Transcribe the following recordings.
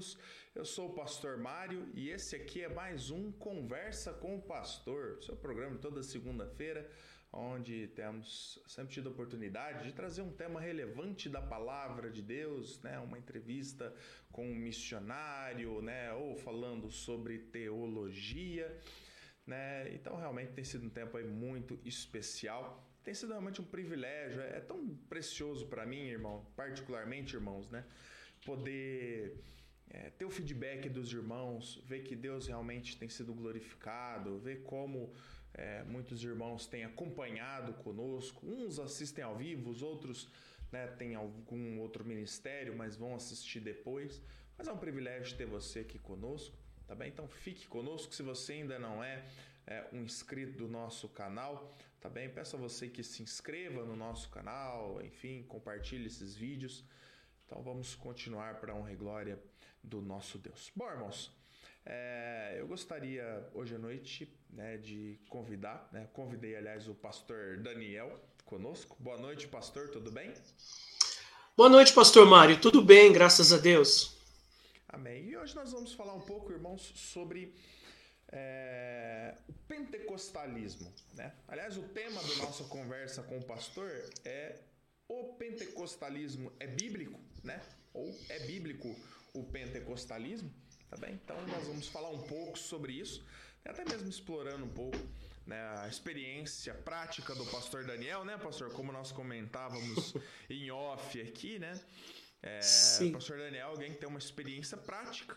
todos. Eu sou o pastor Mário e esse aqui é mais um Conversa com o Pastor, seu programa toda segunda-feira, onde temos sempre tido a oportunidade de trazer um tema relevante da palavra de Deus, né, uma entrevista com um missionário, né, ou falando sobre teologia, né? Então realmente tem sido um tempo aí muito especial tem sido realmente um privilégio, é tão precioso para mim, irmão, particularmente, irmãos, né? Poder é, ter o feedback dos irmãos, ver que Deus realmente tem sido glorificado, ver como é, muitos irmãos têm acompanhado conosco. Uns assistem ao vivo, os outros né, têm algum outro ministério, mas vão assistir depois. Mas é um privilégio ter você aqui conosco, tá bem? Então fique conosco. Se você ainda não é, é um inscrito do nosso canal, tá bem? Peço a você que se inscreva no nosso canal, enfim, compartilhe esses vídeos. Então vamos continuar para honra e glória do nosso Deus. Bom, irmãos, é, eu gostaria hoje à noite né, de convidar, né, convidei aliás o pastor Daniel conosco. Boa noite, pastor, tudo bem? Boa noite, pastor Mário, tudo bem, graças a Deus. Amém. E hoje nós vamos falar um pouco, irmãos, sobre é, o pentecostalismo. Né? Aliás, o tema da nossa conversa com o pastor é o pentecostalismo é bíblico, né? Ou é bíblico o pentecostalismo, tá bem? Então nós vamos falar um pouco sobre isso, até mesmo explorando um pouco né, a experiência prática do pastor Daniel, né, pastor? Como nós comentávamos em off aqui, né? É, Sim. Pastor Daniel, alguém que tem uma experiência prática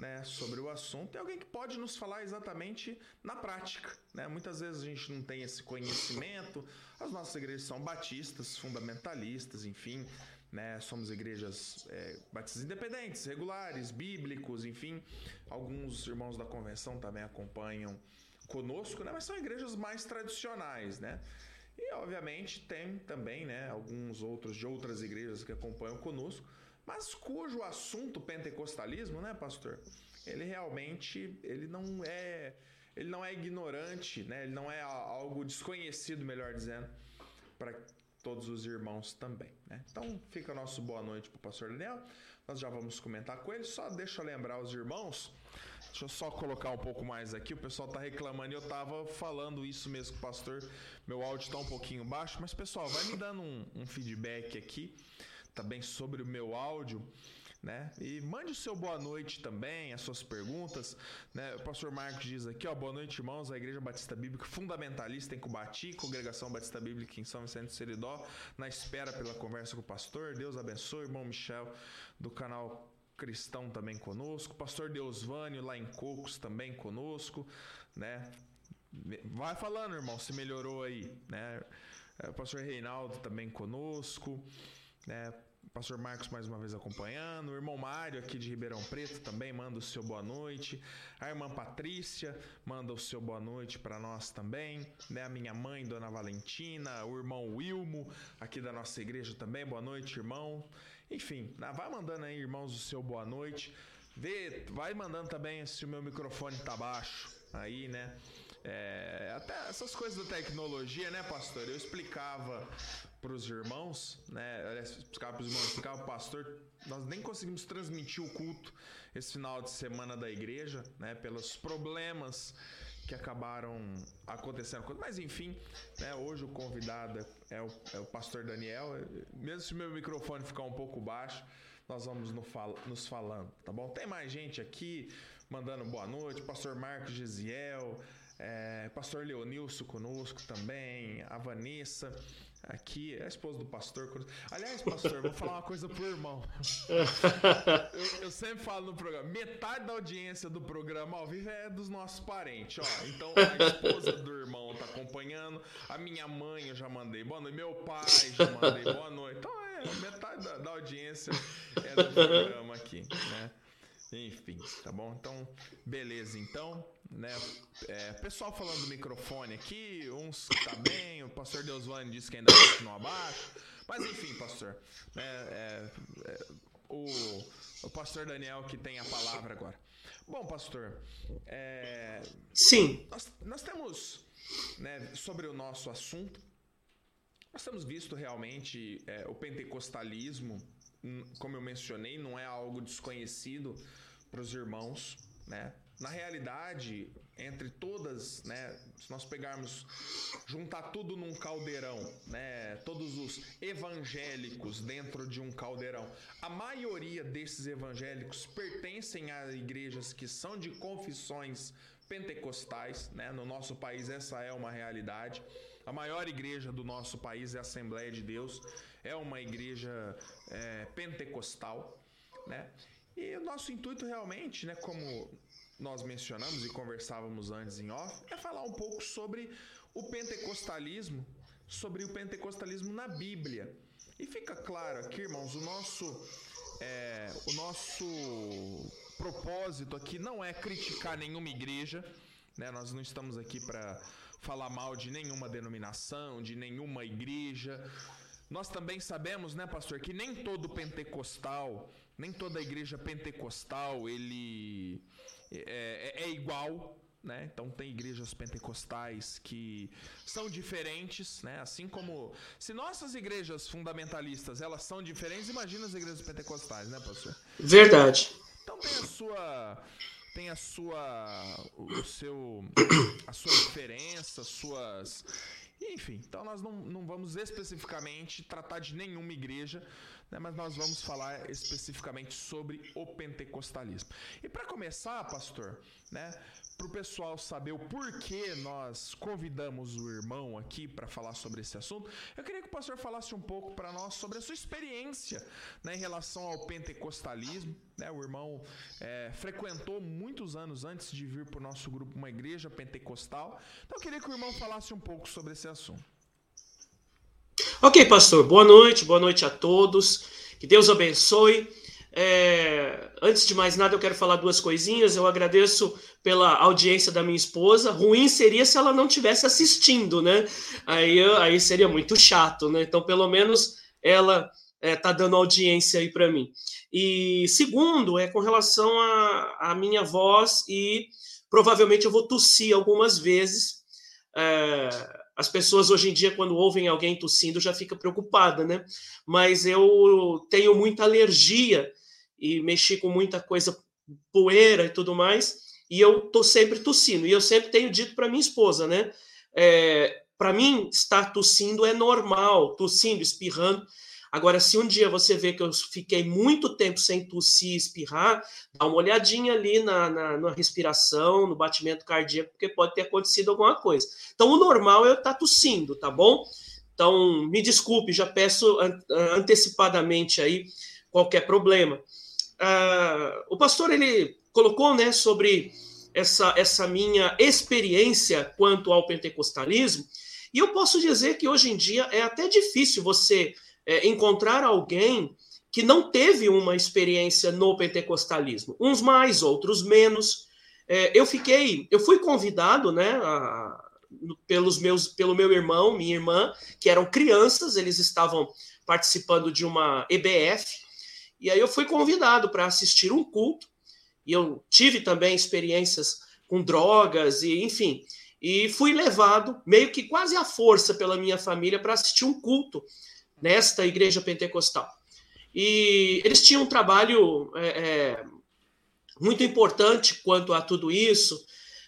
né, sobre o assunto e alguém que pode nos falar exatamente na prática. Né? Muitas vezes a gente não tem esse conhecimento, as nossas igrejas são batistas, fundamentalistas, enfim, né? Somos igrejas é, batistas independentes, regulares, bíblicos, enfim. Alguns irmãos da convenção também acompanham conosco, né? Mas são igrejas mais tradicionais, né? E obviamente tem também, né, alguns outros de outras igrejas que acompanham conosco mas cujo assunto pentecostalismo, né, pastor? Ele realmente ele não é ele não é ignorante, né? Ele não é algo desconhecido, melhor dizendo, para todos os irmãos também, né? Então, fica nosso boa noite para o pastor Daniel. Nós já vamos comentar com ele. Só deixa eu lembrar os irmãos. Deixa eu só colocar um pouco mais aqui. O pessoal tá reclamando e eu tava falando isso mesmo com o pastor. Meu áudio tá um pouquinho baixo, mas pessoal, vai me dando um, um feedback aqui também sobre o meu áudio. Né? E mande o seu boa noite também, as suas perguntas. Né? O pastor Marcos diz aqui, ó, boa noite, irmãos. A Igreja Batista Bíblica Fundamentalista em Cubati, Congregação Batista Bíblica em São Vicente do Seridó, na espera pela conversa com o pastor. Deus abençoe, irmão Michel, do canal Cristão também conosco. Pastor Deusvânio, lá em Cocos, também conosco, né? Vai falando, irmão, se melhorou aí, né? É, pastor Reinaldo também conosco né? Pastor Marcos mais uma vez acompanhando, o irmão Mário aqui de Ribeirão Preto também manda o seu boa noite, a irmã Patrícia manda o seu boa noite para nós também, né? A minha mãe, Dona Valentina, o irmão Wilmo aqui da nossa igreja também, boa noite, irmão. Enfim, né? vai mandando aí, irmãos, o seu boa noite. Vê, vai mandando também se o meu microfone tá baixo aí, né? É, até essas coisas da tecnologia, né, pastor? Eu explicava para os irmãos, né? Aliás, explicava para os irmãos, explicava para o pastor. Nós nem conseguimos transmitir o culto esse final de semana da igreja, né? Pelos problemas que acabaram acontecendo. Mas enfim, né? Hoje o convidado é o, é o pastor Daniel. Mesmo se o meu microfone ficar um pouco baixo, nós vamos no fal nos falando, tá bom? Tem mais gente aqui mandando boa noite, pastor Marcos Gisiel, é, pastor Leonilson conosco também, a Vanessa aqui, é a esposa do pastor. Aliás, pastor, vou falar uma coisa pro irmão. Eu, eu, sempre falo no programa, metade da audiência do programa ao vivo é dos nossos parentes, ó. Então a esposa do irmão tá acompanhando, a minha mãe eu já mandei boa noite, meu pai já mandei boa noite. Então é, metade da, da audiência é do programa aqui, né? Enfim, tá bom? Então, beleza, então, né? É, pessoal falando do microfone aqui, uns tá bem, o pastor Deusvani disse que ainda continua abaixo, mas enfim, pastor, né? É, é, o, o pastor Daniel que tem a palavra agora. Bom, pastor, é, sim, nós, nós temos, né, sobre o nosso assunto, nós temos visto realmente é, o pentecostalismo como eu mencionei, não é algo desconhecido para os irmãos, né? Na realidade, entre todas, né, se nós pegarmos, juntar tudo num caldeirão, né, todos os evangélicos dentro de um caldeirão, a maioria desses evangélicos pertencem a igrejas que são de confissões pentecostais, né? No nosso país essa é uma realidade. A maior igreja do nosso país é a Assembleia de Deus, é uma igreja é, pentecostal, né? E o nosso intuito realmente, né, como nós mencionamos e conversávamos antes em off, é falar um pouco sobre o pentecostalismo, sobre o pentecostalismo na Bíblia. E fica claro aqui, irmãos, o nosso é, o nosso propósito aqui não é criticar nenhuma igreja, né? Nós não estamos aqui para falar mal de nenhuma denominação, de nenhuma igreja. Nós também sabemos, né, pastor, que nem todo pentecostal, nem toda igreja pentecostal, ele é, é, é igual, né? Então tem igrejas pentecostais que são diferentes, né? Assim como se nossas igrejas fundamentalistas elas são diferentes, imagina as igrejas pentecostais, né, pastor? Verdade. Então tem a sua tem a sua o seu a sua diferença, suas enfim, então nós não, não vamos especificamente tratar de nenhuma igreja, né, mas nós vamos falar especificamente sobre o pentecostalismo. E para começar, pastor, né, para o pessoal saber o porquê nós convidamos o irmão aqui para falar sobre esse assunto, eu queria que o pastor falasse um pouco para nós sobre a sua experiência né, em relação ao pentecostalismo. Né? O irmão é, frequentou muitos anos antes de vir para o nosso grupo uma igreja pentecostal. Então eu queria que o irmão falasse um pouco sobre esse assunto. Ok, pastor. Boa noite, boa noite a todos. Que Deus abençoe. É, antes de mais nada, eu quero falar duas coisinhas. Eu agradeço pela audiência da minha esposa. Ruim seria se ela não tivesse assistindo, né? Aí, aí seria muito chato, né? Então, pelo menos ela é, tá dando audiência aí para mim. E segundo, é com relação à minha voz e provavelmente eu vou tossir algumas vezes. É, as pessoas hoje em dia, quando ouvem alguém tossindo, já fica preocupada, né? Mas eu tenho muita alergia e mexi com muita coisa poeira e tudo mais, e eu tô sempre tossindo. E eu sempre tenho dito para minha esposa, né? É, para mim, estar tossindo é normal, tossindo, espirrando. Agora, se um dia você vê que eu fiquei muito tempo sem tossir e espirrar, dá uma olhadinha ali na, na, na, respiração, no batimento cardíaco, porque pode ter acontecido alguma coisa. Então, o normal é eu estar tá tossindo, tá bom? Então, me desculpe, já peço antecipadamente aí qualquer problema uh, o pastor ele colocou né, sobre essa, essa minha experiência quanto ao pentecostalismo, e eu posso dizer que hoje em dia é até difícil você é, encontrar alguém que não teve uma experiência no pentecostalismo, uns mais, outros menos. É, eu fiquei, eu fui convidado, né, a, pelos meus, pelo meu irmão, minha irmã, que eram crianças, eles estavam participando de uma EBF, e aí eu fui convidado para assistir um culto, e eu tive também experiências com drogas, e enfim, e fui levado, meio que quase à força pela minha família, para assistir um culto nesta igreja pentecostal. E eles tinham um trabalho é, é, muito importante quanto a tudo isso,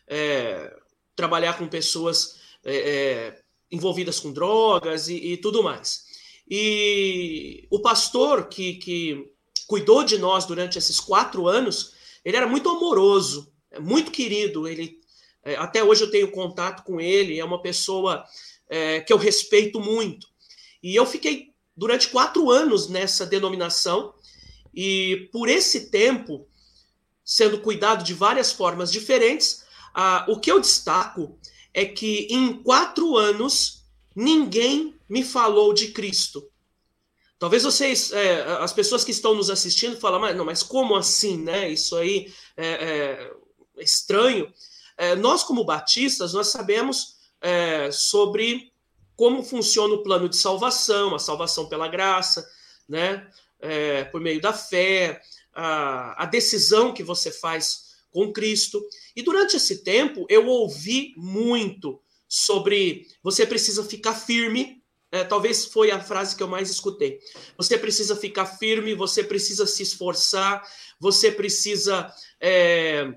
é, trabalhar com pessoas é, é, envolvidas com drogas e, e, tudo mais. E o pastor que, que cuidou de nós durante esses quatro anos, ele era muito amoroso, é muito querido. Ele até hoje eu tenho contato com ele, é uma pessoa que eu respeito muito. E eu fiquei durante quatro anos nessa denominação e por esse tempo sendo cuidado de várias formas diferentes, o que eu destaco é que em quatro anos ninguém me falou de Cristo. Talvez vocês, é, as pessoas que estão nos assistindo, falam, mas, não, mas como assim, né? Isso aí é, é estranho. É, nós, como batistas, nós sabemos é, sobre como funciona o plano de salvação, a salvação pela graça, né? É, por meio da fé, a, a decisão que você faz com Cristo. E durante esse tempo, eu ouvi muito sobre você precisa ficar firme, é, talvez foi a frase que eu mais escutei. Você precisa ficar firme, você precisa se esforçar, você precisa é,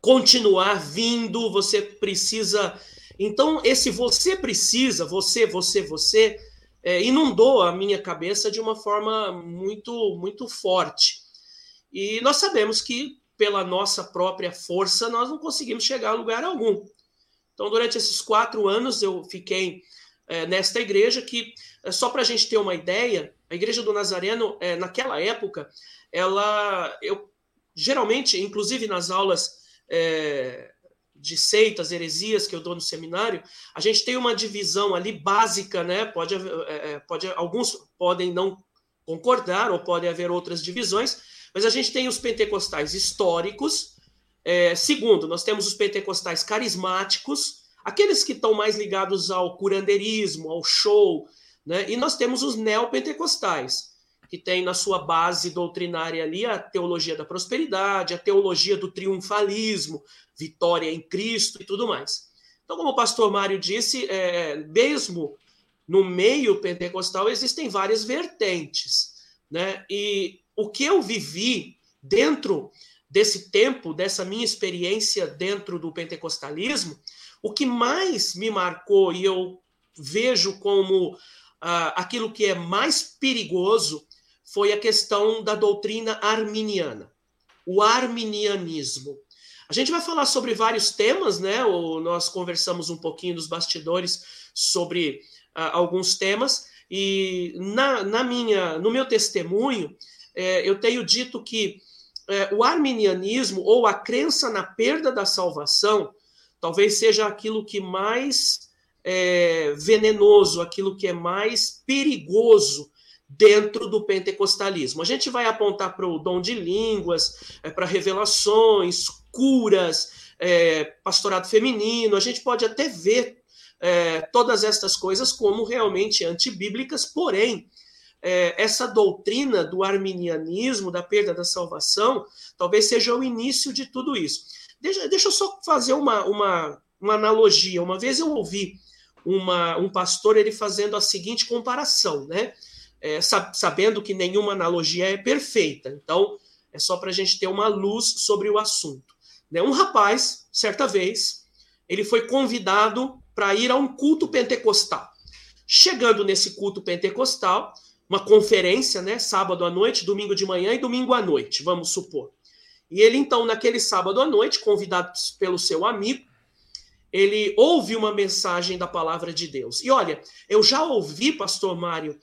continuar vindo, você precisa. Então, esse você precisa, você, você, você, é, inundou a minha cabeça de uma forma muito, muito forte. E nós sabemos que, pela nossa própria força, nós não conseguimos chegar a lugar algum. Então, durante esses quatro anos, eu fiquei é, nesta igreja que, é, só para a gente ter uma ideia, a igreja do Nazareno, é, naquela época, ela, eu geralmente, inclusive nas aulas é, de seitas, heresias que eu dou no seminário, a gente tem uma divisão ali básica, né? Pode, é, é, pode, alguns podem não concordar ou podem haver outras divisões, mas a gente tem os pentecostais históricos. É, segundo, nós temos os pentecostais carismáticos, aqueles que estão mais ligados ao curandeirismo, ao show, né? E nós temos os neopentecostais, que tem na sua base doutrinária ali a teologia da prosperidade, a teologia do triunfalismo, vitória em Cristo e tudo mais. Então, como o pastor Mário disse, é, mesmo no meio pentecostal existem várias vertentes, né? E o que eu vivi dentro desse tempo, dessa minha experiência dentro do pentecostalismo, o que mais me marcou e eu vejo como ah, aquilo que é mais perigoso foi a questão da doutrina arminiana, o arminianismo. A gente vai falar sobre vários temas, né? Ou nós conversamos um pouquinho nos bastidores sobre uh, alguns temas e na, na, minha, no meu testemunho, é, eu tenho dito que é, o arminianismo ou a crença na perda da salvação talvez seja aquilo que mais é, venenoso, aquilo que é mais perigoso dentro do pentecostalismo. A gente vai apontar para o dom de línguas, é, para revelações, curas, é, pastorado feminino, a gente pode até ver é, todas estas coisas como realmente antibíblicas, porém, é, essa doutrina do arminianismo, da perda da salvação, talvez seja o início de tudo isso. Deixa, deixa eu só fazer uma, uma, uma analogia. Uma vez eu ouvi uma, um pastor ele fazendo a seguinte comparação, né? É, sabendo que nenhuma analogia é perfeita. Então, é só para a gente ter uma luz sobre o assunto. Né? Um rapaz, certa vez, ele foi convidado para ir a um culto pentecostal. Chegando nesse culto pentecostal, uma conferência, né, sábado à noite, domingo de manhã e domingo à noite, vamos supor. E ele, então, naquele sábado à noite, convidado pelo seu amigo, ele ouve uma mensagem da palavra de Deus. E olha, eu já ouvi, pastor Mário,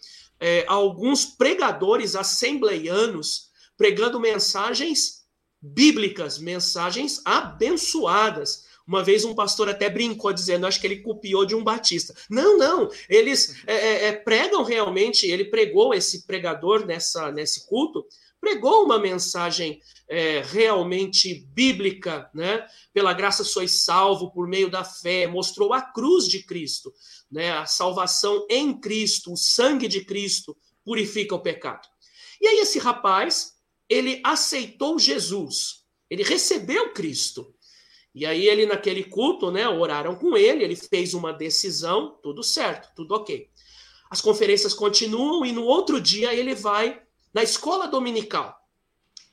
é, alguns pregadores assembleianos pregando mensagens bíblicas, mensagens abençoadas. Uma vez um pastor até brincou dizendo, acho que ele copiou de um batista. Não, não, eles é, é, é pregam realmente, ele pregou esse pregador nessa, nesse culto, pregou uma mensagem é, realmente bíblica, né? Pela graça sois salvo por meio da fé, mostrou a cruz de Cristo, né? A salvação em Cristo, o sangue de Cristo purifica o pecado. E aí esse rapaz, ele aceitou Jesus, ele recebeu Cristo. E aí ele naquele culto, né, oraram com ele, ele fez uma decisão, tudo certo, tudo OK. As conferências continuam e no outro dia ele vai na escola dominical.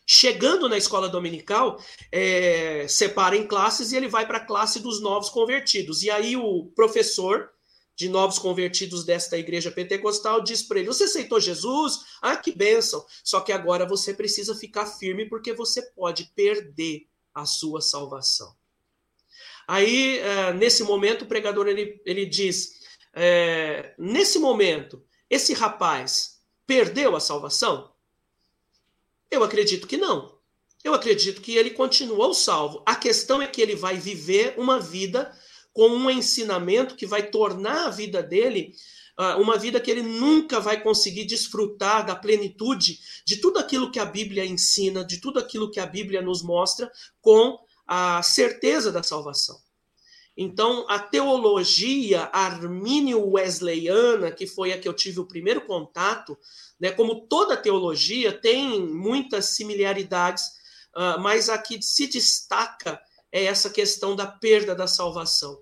Chegando na escola dominical, é, separa em classes e ele vai para a classe dos novos convertidos. E aí o professor de novos convertidos desta igreja pentecostal diz para ele: Você aceitou Jesus? Ah, que bênção! Só que agora você precisa ficar firme porque você pode perder a sua salvação. Aí, é, nesse momento, o pregador ele, ele diz: é, Nesse momento, esse rapaz perdeu a salvação? Eu acredito que não. Eu acredito que ele continuou salvo. A questão é que ele vai viver uma vida com um ensinamento que vai tornar a vida dele uh, uma vida que ele nunca vai conseguir desfrutar da plenitude de tudo aquilo que a Bíblia ensina, de tudo aquilo que a Bíblia nos mostra, com a certeza da salvação. Então, a teologia armínio-wesleyana, que foi a que eu tive o primeiro contato, né, como toda teologia, tem muitas similaridades, uh, mas a que se destaca é essa questão da perda da salvação.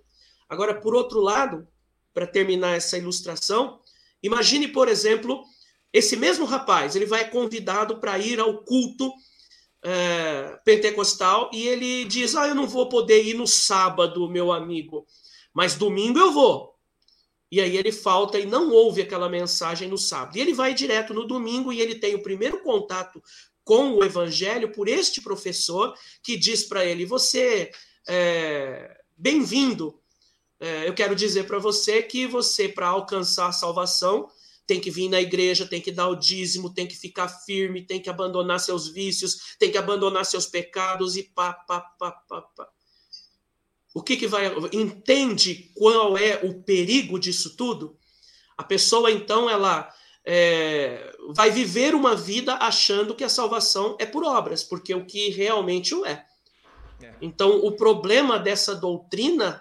Agora, por outro lado, para terminar essa ilustração, Imagine, por exemplo, esse mesmo rapaz, ele vai convidado para ir ao culto é, pentecostal e ele diz: Ah, eu não vou poder ir no sábado, meu amigo, mas domingo eu vou. E aí ele falta e não ouve aquela mensagem no sábado. E ele vai direto no domingo e ele tem o primeiro contato com o evangelho por este professor que diz para ele: Você é bem-vindo. É, eu quero dizer para você que você, para alcançar a salvação, tem que vir na igreja, tem que dar o dízimo, tem que ficar firme, tem que abandonar seus vícios, tem que abandonar seus pecados e pá, pá, pá, pá, pá. O que, que vai. Entende qual é o perigo disso tudo? A pessoa, então, ela é, vai viver uma vida achando que a salvação é por obras, porque o que realmente o é. é. Então, o problema dessa doutrina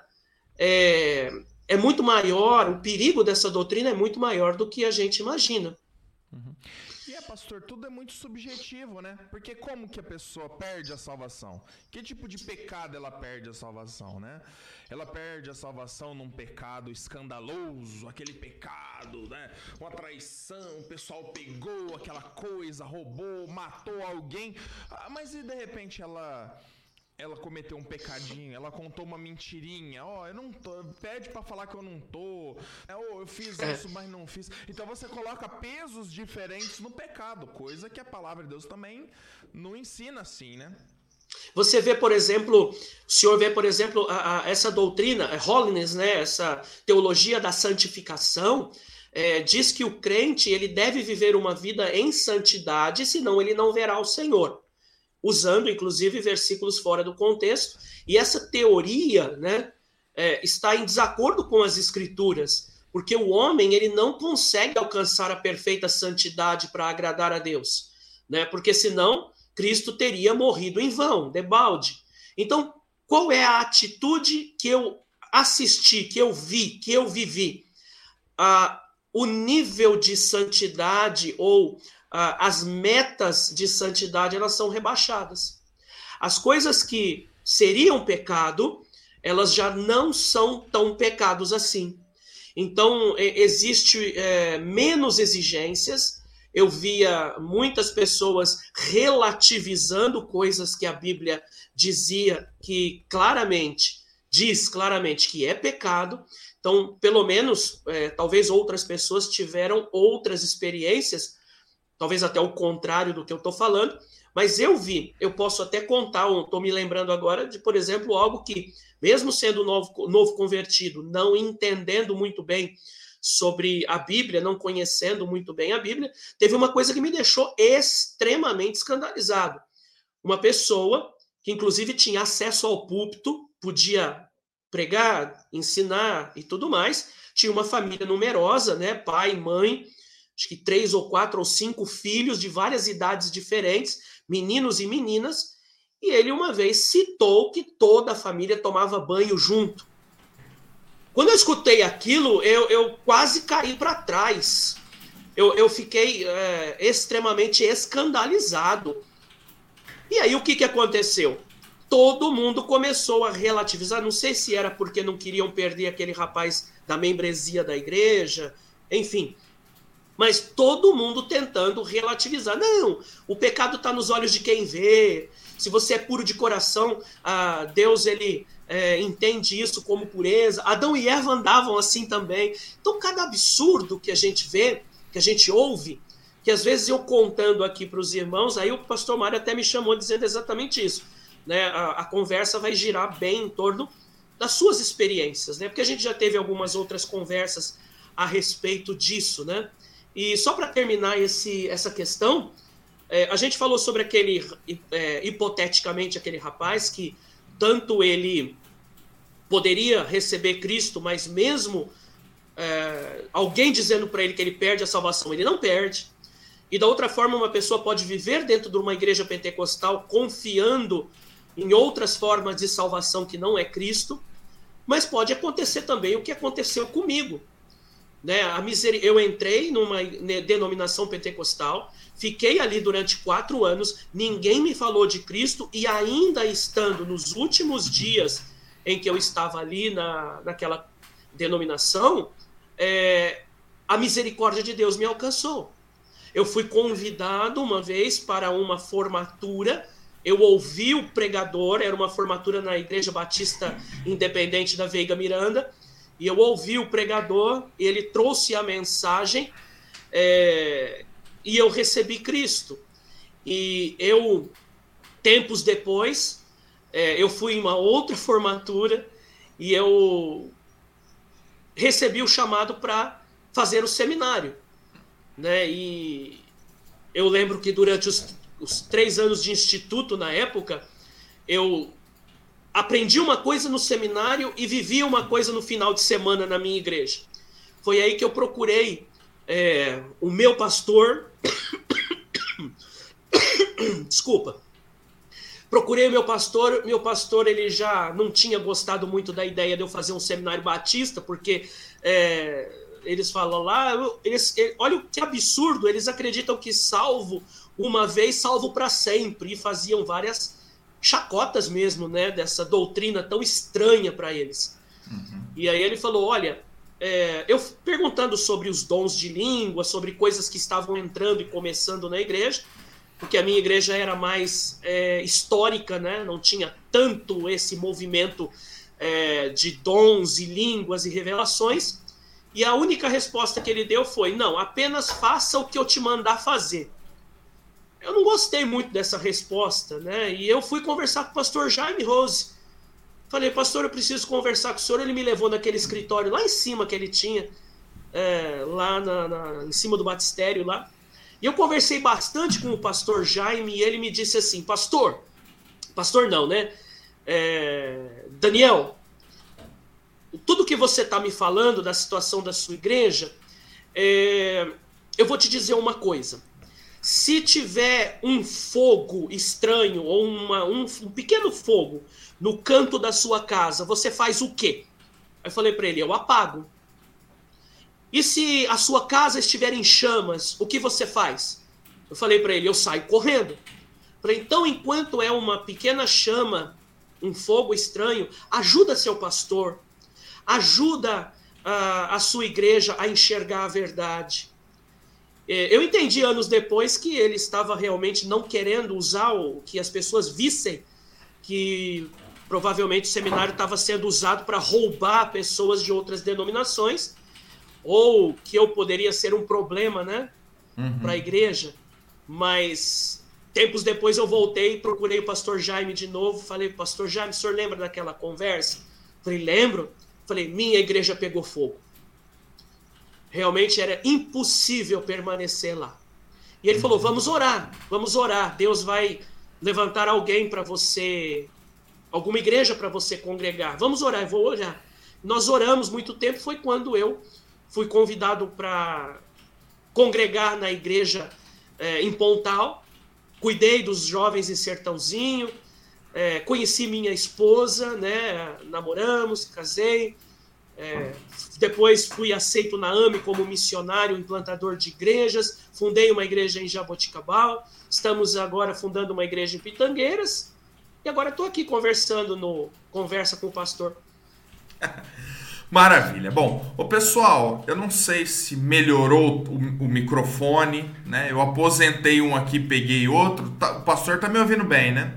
é, é muito maior, o perigo dessa doutrina é muito maior do que a gente imagina. Uhum. E é, pastor, tudo é muito subjetivo, né? Porque como que a pessoa perde a salvação? Que tipo de pecado ela perde a salvação, né? Ela perde a salvação num pecado escandaloso, aquele pecado, né? Uma traição, o pessoal pegou aquela coisa, roubou, matou alguém, ah, mas e de repente ela ela cometeu um pecadinho, ela contou uma mentirinha, ó, oh, eu não tô, pede para falar que eu não tô, é, oh, eu fiz é. isso, mas não fiz. Então você coloca pesos diferentes no pecado, coisa que a palavra de Deus também não ensina assim, né? Você vê, por exemplo, o senhor vê, por exemplo, a, a, essa doutrina, a holiness, né, essa teologia da santificação, é, diz que o crente ele deve viver uma vida em santidade, senão ele não verá o Senhor usando inclusive versículos fora do contexto, e essa teoria né, é, está em desacordo com as escrituras, porque o homem ele não consegue alcançar a perfeita santidade para agradar a Deus, né? porque senão Cristo teria morrido em vão, debalde. Então, qual é a atitude que eu assisti, que eu vi, que eu vivi? Ah, o nível de santidade ou as metas de santidade elas são rebaixadas. As coisas que seriam pecado, elas já não são tão pecados assim. Então, existe é, menos exigências. Eu via muitas pessoas relativizando coisas que a Bíblia dizia que claramente, diz claramente que é pecado. Então, pelo menos, é, talvez outras pessoas tiveram outras experiências talvez até o contrário do que eu estou falando, mas eu vi, eu posso até contar, estou me lembrando agora de, por exemplo, algo que, mesmo sendo novo, novo convertido, não entendendo muito bem sobre a Bíblia, não conhecendo muito bem a Bíblia, teve uma coisa que me deixou extremamente escandalizado. Uma pessoa que, inclusive, tinha acesso ao púlpito, podia pregar, ensinar e tudo mais, tinha uma família numerosa, né? Pai, mãe, acho que três ou quatro ou cinco filhos de várias idades diferentes, meninos e meninas, e ele uma vez citou que toda a família tomava banho junto. Quando eu escutei aquilo, eu, eu quase caí para trás. Eu, eu fiquei é, extremamente escandalizado. E aí o que, que aconteceu? Todo mundo começou a relativizar. Não sei se era porque não queriam perder aquele rapaz da membresia da igreja, enfim mas todo mundo tentando relativizar. Não, o pecado está nos olhos de quem vê. Se você é puro de coração, ah, Deus ele é, entende isso como pureza. Adão e Eva andavam assim também. Então, cada absurdo que a gente vê, que a gente ouve, que às vezes eu contando aqui para os irmãos, aí o pastor Mário até me chamou dizendo exatamente isso. Né? A, a, conversa vai girar bem em torno das suas experiências, né? Porque a gente já teve algumas outras conversas a respeito disso, né? E só para terminar esse, essa questão, é, a gente falou sobre aquele, é, hipoteticamente, aquele rapaz que tanto ele poderia receber Cristo, mas mesmo é, alguém dizendo para ele que ele perde a salvação, ele não perde. E da outra forma, uma pessoa pode viver dentro de uma igreja pentecostal confiando em outras formas de salvação que não é Cristo, mas pode acontecer também o que aconteceu comigo. Né? A miser... Eu entrei numa denominação pentecostal, fiquei ali durante quatro anos, ninguém me falou de Cristo, e ainda estando nos últimos dias em que eu estava ali na, naquela denominação, é... a misericórdia de Deus me alcançou. Eu fui convidado uma vez para uma formatura. Eu ouvi o pregador, era uma formatura na Igreja Batista Independente da Veiga Miranda, e eu ouvi o pregador, ele trouxe a mensagem é, e eu recebi Cristo. E eu, tempos depois, é, eu fui em uma outra formatura e eu recebi o chamado para fazer o seminário. Né? E eu lembro que durante os, os três anos de instituto, na época, eu aprendi uma coisa no seminário e vivi uma coisa no final de semana na minha igreja. Foi aí que eu procurei é, o meu pastor. Desculpa. Procurei o meu pastor. Meu pastor ele já não tinha gostado muito da ideia de eu fazer um seminário batista, porque é, eles falam lá, eles, olha que absurdo, eles acreditam que salvo uma vez, salvo para sempre, e faziam várias chacotas mesmo, né, dessa doutrina tão estranha para eles. Uhum. E aí ele falou, olha, é, eu perguntando sobre os dons de língua, sobre coisas que estavam entrando e começando na igreja, porque a minha igreja era mais é, histórica, né, não tinha tanto esse movimento é, de dons e línguas e revelações. E a única resposta que ele deu foi: não, apenas faça o que eu te mandar fazer. Eu não gostei muito dessa resposta, né? E eu fui conversar com o pastor Jaime Rose. Falei, pastor, eu preciso conversar com o senhor. Ele me levou naquele escritório lá em cima que ele tinha, é, lá na, na, em cima do batistério lá. E eu conversei bastante com o pastor Jaime e ele me disse assim: Pastor, pastor não, né? É, Daniel, tudo que você está me falando da situação da sua igreja, é, eu vou te dizer uma coisa. Se tiver um fogo estranho ou uma, um, um pequeno fogo no canto da sua casa, você faz o quê? Eu falei para ele: eu apago. E se a sua casa estiver em chamas, o que você faz? Eu falei para ele: eu saio correndo. falei, então, enquanto é uma pequena chama, um fogo estranho, ajuda seu pastor, ajuda a, a sua igreja a enxergar a verdade. É, eu entendi anos depois que ele estava realmente não querendo usar o que as pessoas vissem que provavelmente o seminário estava sendo usado para roubar pessoas de outras denominações ou que eu poderia ser um problema, né, uhum. para a igreja. Mas tempos depois eu voltei, procurei o pastor Jaime de novo, falei, pastor Jaime, o senhor lembra daquela conversa? Falei, lembro. Falei, minha igreja pegou fogo. Realmente era impossível permanecer lá. E ele falou: vamos orar, vamos orar. Deus vai levantar alguém para você, alguma igreja para você congregar. Vamos orar, eu vou orar. Nós oramos muito tempo. Foi quando eu fui convidado para congregar na igreja é, em Pontal. Cuidei dos jovens em Sertãozinho é, conheci minha esposa, né? Namoramos, casei. É, depois fui aceito na AME como missionário, implantador de igrejas. Fundei uma igreja em Jaboticabal. Estamos agora fundando uma igreja em Pitangueiras. E agora estou aqui conversando no Conversa com o Pastor. Maravilha. Bom, o pessoal, eu não sei se melhorou o, o, microfone, né? Eu aposentei um aqui, peguei outro. Tá, o pastor tá me ouvindo bem, né?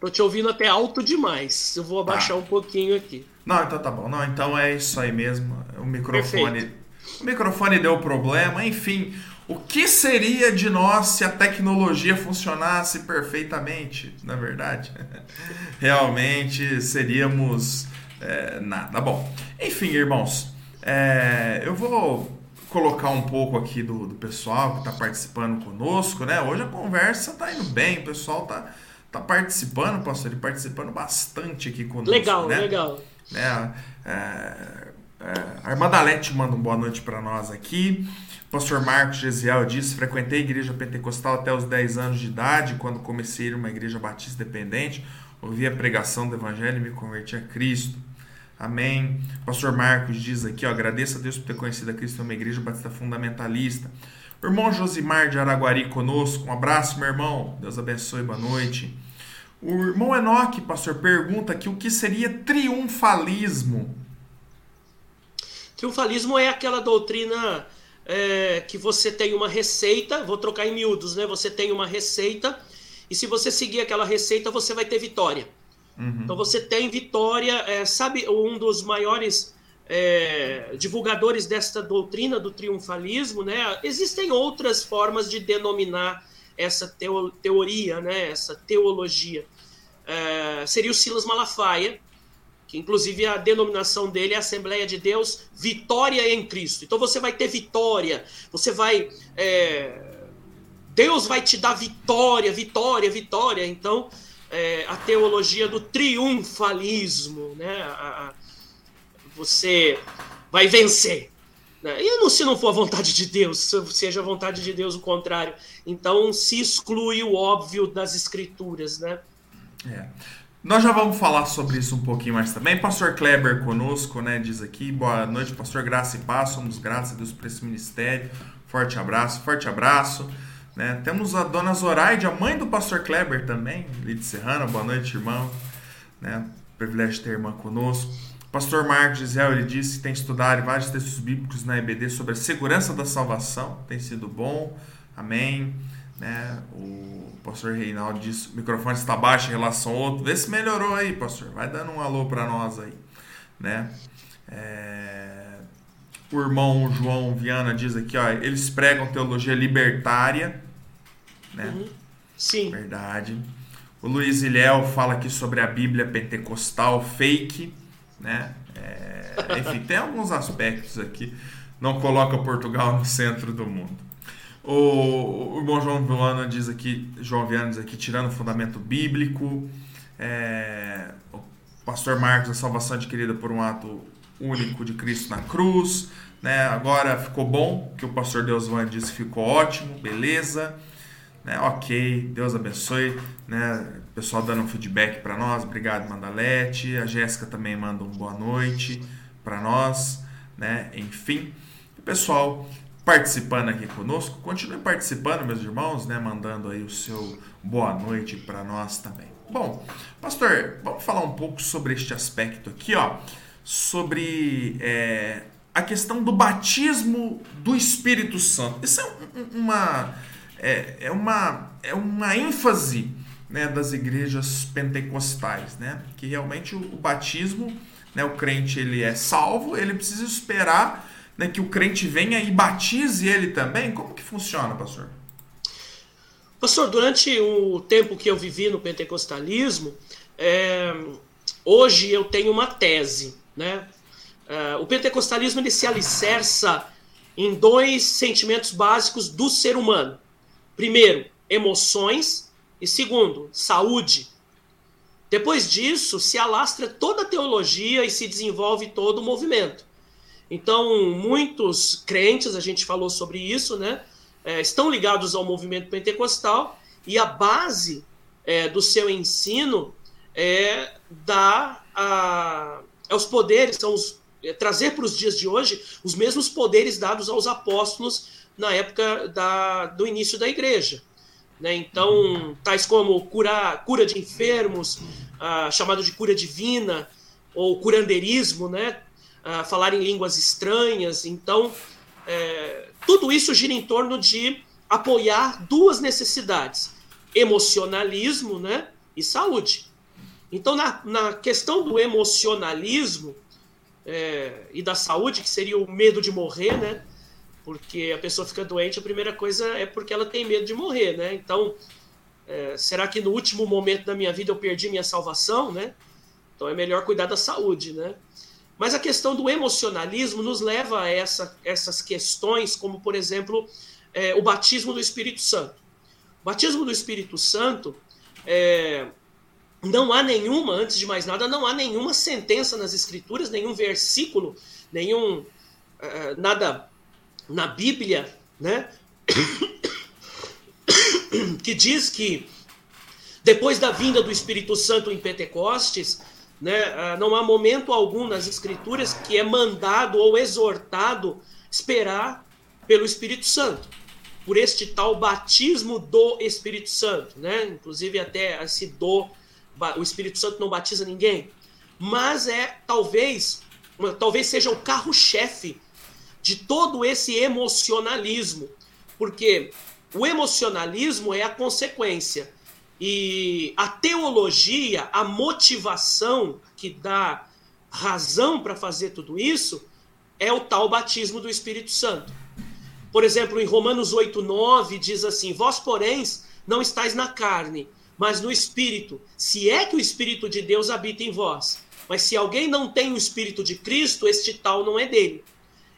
Tô te ouvindo até alto demais. Eu vou abaixar tá. um pouquinho aqui. Não, então tá bom. Não, então é isso aí mesmo. O microfone. Perfeito. O microfone deu problema, enfim. O que seria de nós se a tecnologia funcionasse perfeitamente? Na é verdade, realmente seríamos é, nada. Bom, enfim, irmãos, é, eu vou colocar um pouco aqui do, do pessoal que está participando conosco, né? Hoje a conversa tá indo bem, o pessoal tá tá participando, pastor, ele participando bastante aqui conosco. Legal, né? legal. É, é, é, a irmã Dalete manda uma boa noite para nós aqui. O pastor Marcos Gesiel diz: frequentei a igreja pentecostal até os 10 anos de idade, quando comecei a ir uma igreja batista dependente. Ouvi a pregação do evangelho e me converti a Cristo. Amém. O pastor Marcos diz aqui: ó, agradeço a Deus por ter conhecido a Cristo uma igreja batista fundamentalista. Irmão Josimar de Araguari conosco. Um abraço, meu irmão. Deus abençoe, boa noite. O irmão Enoque, pastor, pergunta aqui o que seria triunfalismo. Triunfalismo é aquela doutrina é, que você tem uma receita, vou trocar em miúdos, né? Você tem uma receita e se você seguir aquela receita, você vai ter vitória. Uhum. Então você tem vitória, é, sabe, um dos maiores é, divulgadores desta doutrina do triunfalismo, né? Existem outras formas de denominar essa teo, teoria, né? Essa teologia. É, seria o Silas Malafaia, que inclusive a denominação dele é Assembleia de Deus Vitória em Cristo. Então você vai ter vitória, você vai. É, Deus vai te dar vitória, vitória, vitória. Então, é, a teologia do triunfalismo, né? A, você vai vencer. Né? E se não for a vontade de Deus, seja a vontade de Deus o contrário. Então se exclui o óbvio das escrituras, né? É. Nós já vamos falar sobre isso um pouquinho mais também. Pastor Kleber conosco, né? Diz aqui, boa noite, pastor Graça e Paz, somos graças a Deus por esse ministério. Forte abraço, forte abraço. Né? Temos a dona Zoraide, a mãe do pastor Kleber também, Lide Serrano, boa noite, irmão. Né? Privilégio de ter irmã conosco. Pastor Marcos Gisel, ele disse que tem estudado vários textos bíblicos na EBD sobre a segurança da salvação, tem sido bom, amém. Né? O pastor Reinaldo disse o microfone está baixo em relação ao outro, vê se melhorou aí, pastor, vai dando um alô para nós aí. Né? É... O irmão João Viana diz aqui, ó, eles pregam teologia libertária, né? Uhum. Sim. Verdade. O Luiz Ilhéu fala aqui sobre a Bíblia pentecostal fake, né? É, enfim, tem alguns aspectos aqui. Não coloca Portugal no centro do mundo. O, o irmão João Viana diz aqui, João Viana diz aqui, tirando o fundamento bíblico. É, o pastor Marcos, a salvação adquirida por um ato único de Cristo na cruz. Né? Agora ficou bom, que o pastor Deusvan disse ficou ótimo, beleza. Né? Ok, Deus abençoe. Né? O pessoal dando um feedback para nós. Obrigado, Mandalete. A Jéssica também manda um boa noite para nós. Né? Enfim, o pessoal participando aqui conosco. Continue participando, meus irmãos, né? mandando aí o seu boa noite para nós também. Bom, pastor, vamos falar um pouco sobre este aspecto aqui, ó, sobre é, a questão do batismo do Espírito Santo. Isso é uma é, é uma, é uma ênfase né, das igrejas pentecostais, né? Que realmente o, o, batismo, né, o crente ele é salvo, ele precisa esperar né, que o crente venha e batize ele também. Como que funciona, pastor? Pastor, durante o tempo que eu vivi no pentecostalismo, é, hoje eu tenho uma tese, né? É, o pentecostalismo ele se alicerça em dois sentimentos básicos do ser humano, Primeiro, emoções. E segundo, saúde. Depois disso, se alastra toda a teologia e se desenvolve todo o movimento. Então, muitos crentes, a gente falou sobre isso, né? É, estão ligados ao movimento pentecostal e a base é, do seu ensino é dar a, aos poderes, são os, é, trazer para os dias de hoje os mesmos poderes dados aos apóstolos na época da, do início da igreja. Né? Então, tais como cura, cura de enfermos, ah, chamado de cura divina, ou curandeirismo, né? Ah, falar em línguas estranhas. Então, é, tudo isso gira em torno de apoiar duas necessidades: emocionalismo né? e saúde. Então, na, na questão do emocionalismo é, e da saúde, que seria o medo de morrer, né? Porque a pessoa fica doente, a primeira coisa é porque ela tem medo de morrer, né? Então, é, será que no último momento da minha vida eu perdi minha salvação, né? Então é melhor cuidar da saúde, né? Mas a questão do emocionalismo nos leva a essa, essas questões, como por exemplo é, o batismo do Espírito Santo. O batismo do Espírito Santo é, não há nenhuma, antes de mais nada, não há nenhuma sentença nas Escrituras, nenhum versículo, nenhum é, nada na Bíblia, né? que diz que depois da vinda do Espírito Santo em Pentecostes, né, ah, não há momento algum nas Escrituras que é mandado ou exortado esperar pelo Espírito Santo, por este tal batismo do Espírito Santo, né? Inclusive até esse do o Espírito Santo não batiza ninguém, mas é talvez talvez seja o carro-chefe de todo esse emocionalismo, porque o emocionalismo é a consequência e a teologia, a motivação que dá razão para fazer tudo isso é o tal batismo do Espírito Santo. Por exemplo, em Romanos 8, 9, diz assim: Vós, porém, não estáis na carne, mas no Espírito, se é que o Espírito de Deus habita em vós. Mas se alguém não tem o Espírito de Cristo, este tal não é dele.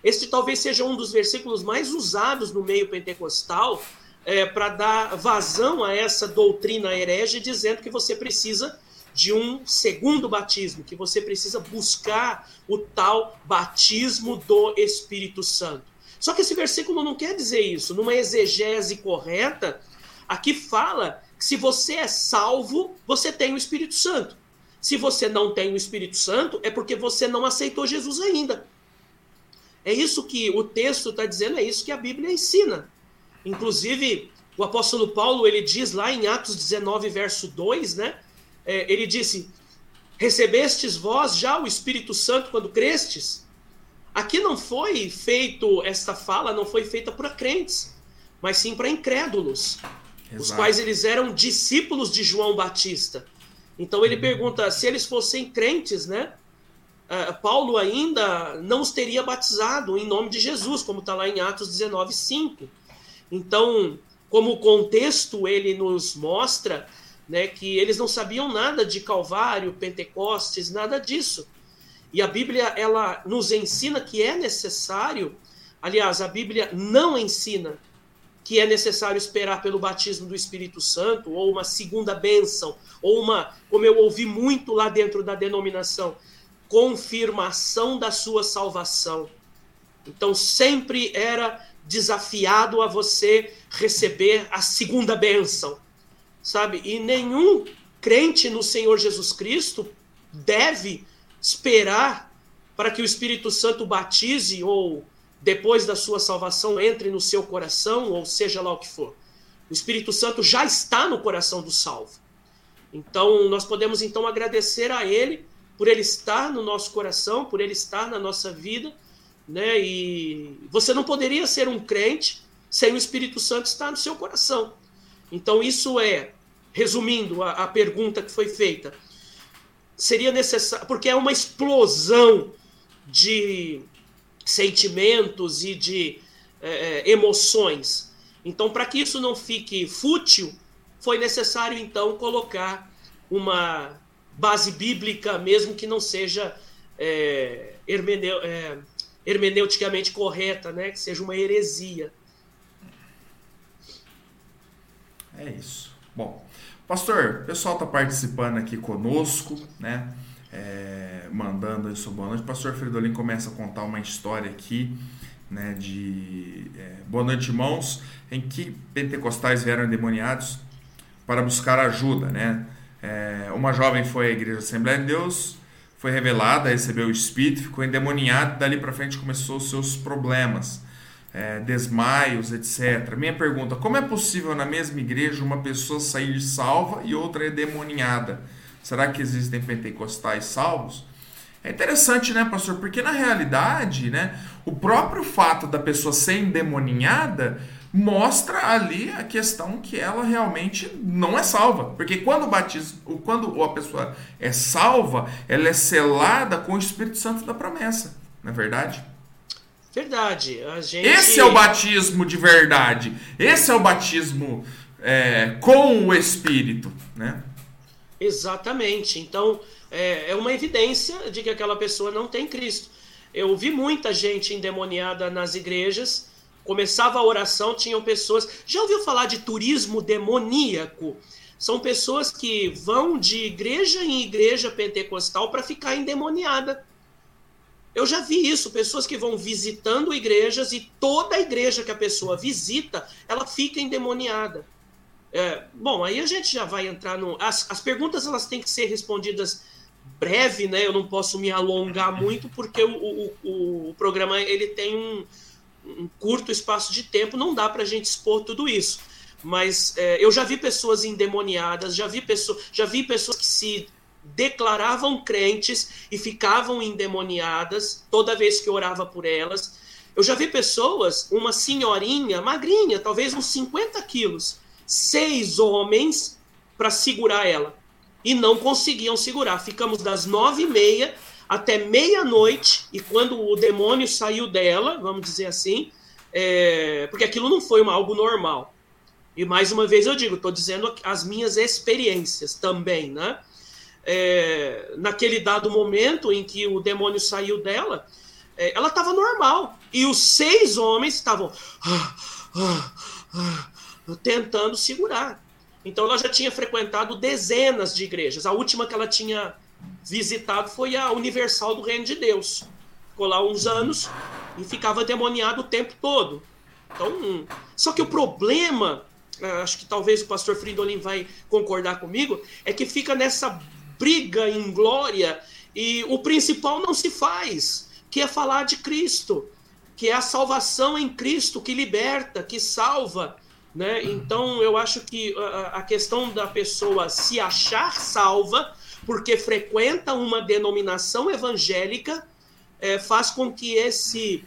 Este talvez seja um dos versículos mais usados no meio pentecostal é, para dar vazão a essa doutrina herege, dizendo que você precisa de um segundo batismo, que você precisa buscar o tal batismo do Espírito Santo. Só que esse versículo não quer dizer isso. Numa exegese correta, aqui fala que se você é salvo, você tem o Espírito Santo. Se você não tem o Espírito Santo, é porque você não aceitou Jesus ainda. É isso que o texto está dizendo, é isso que a Bíblia ensina. Inclusive, o apóstolo Paulo, ele diz lá em Atos 19, verso 2, né? É, ele disse: Recebestes vós já o Espírito Santo quando crestes? Aqui não foi feito, esta fala não foi feita para crentes, mas sim para incrédulos, Exato. os quais eles eram discípulos de João Batista. Então ele uhum. pergunta: se eles fossem crentes, né? Uh, Paulo ainda não os teria batizado em nome de Jesus, como está lá em Atos 19, 5. Então, como contexto ele nos mostra né, que eles não sabiam nada de Calvário, Pentecostes, nada disso. E a Bíblia ela nos ensina que é necessário, aliás, a Bíblia não ensina que é necessário esperar pelo batismo do Espírito Santo ou uma segunda bênção, ou uma, como eu ouvi muito lá dentro da denominação, confirmação da sua salvação. Então sempre era desafiado a você receber a segunda bênção, sabe? E nenhum crente no Senhor Jesus Cristo deve esperar para que o Espírito Santo batize ou depois da sua salvação entre no seu coração ou seja lá o que for. O Espírito Santo já está no coração do salvo. Então nós podemos então agradecer a ele por ele estar no nosso coração, por ele estar na nossa vida né? E você não poderia ser um crente sem o Espírito Santo estar no seu coração. Então, isso é, resumindo a, a pergunta que foi feita, seria necessário, porque é uma explosão de sentimentos e de é, é emoções. Então, para que isso não fique fútil, foi necessário então colocar uma base bíblica, mesmo que não seja é, hermeneu, é, hermeneuticamente correta, né? Que seja uma heresia. É isso. Bom, pastor, o pessoal está participando aqui conosco, né? É, mandando sua boa noite. Pastor Fridolin começa a contar uma história aqui, né? De é, Boa noite, irmãos, em que pentecostais vieram endemoniados para buscar ajuda, né? É, uma jovem foi à igreja Assembleia de Deus foi revelada, recebeu o espírito, ficou endemoniado, dali para frente começou os seus problemas, é, desmaios, etc. Minha pergunta: como é possível na mesma igreja uma pessoa sair salva e outra endemoniada? Será que existem pentecostais salvos? É interessante, né, pastor? Porque na realidade, né, o próprio fato da pessoa ser endemoninhada mostra ali a questão que ela realmente não é salva. Porque quando o batismo, quando a pessoa é salva, ela é selada com o Espírito Santo da promessa. Não é verdade? Verdade. A gente... Esse é o batismo de verdade. Esse é o batismo é, com o Espírito, né? Exatamente. Então, é, é uma evidência de que aquela pessoa não tem Cristo. Eu vi muita gente endemoniada nas igrejas Começava a oração, tinham pessoas. Já ouviu falar de turismo demoníaco? São pessoas que vão de igreja em igreja pentecostal para ficar endemoniada. Eu já vi isso, pessoas que vão visitando igrejas e toda igreja que a pessoa visita, ela fica endemoniada. É, bom, aí a gente já vai entrar no. As, as perguntas elas têm que ser respondidas breve, né? Eu não posso me alongar muito porque o, o, o, o programa ele tem um, um curto espaço de tempo, não dá para a gente expor tudo isso. Mas é, eu já vi pessoas endemoniadas, já vi, pessoas, já vi pessoas que se declaravam crentes e ficavam endemoniadas toda vez que orava por elas. Eu já vi pessoas, uma senhorinha, magrinha, talvez uns 50 quilos, seis homens para segurar ela. E não conseguiam segurar. Ficamos das nove e meia até meia-noite, e quando o demônio saiu dela, vamos dizer assim, é, porque aquilo não foi uma, algo normal. E mais uma vez eu digo, estou dizendo as minhas experiências também, né? É, naquele dado momento em que o demônio saiu dela, é, ela estava normal. E os seis homens estavam ah, ah, ah, tentando segurar. Então ela já tinha frequentado dezenas de igrejas. A última que ela tinha visitado foi a Universal do Reino de Deus. Ficou lá uns anos e ficava demoniado o tempo todo. Então, só que o problema, é, acho que talvez o pastor Fridolin vai concordar comigo, é que fica nessa briga em glória e o principal não se faz, que é falar de Cristo, que é a salvação em Cristo que liberta, que salva. Né? Então, eu acho que a questão da pessoa se achar salva porque frequenta uma denominação evangélica é, faz com que esse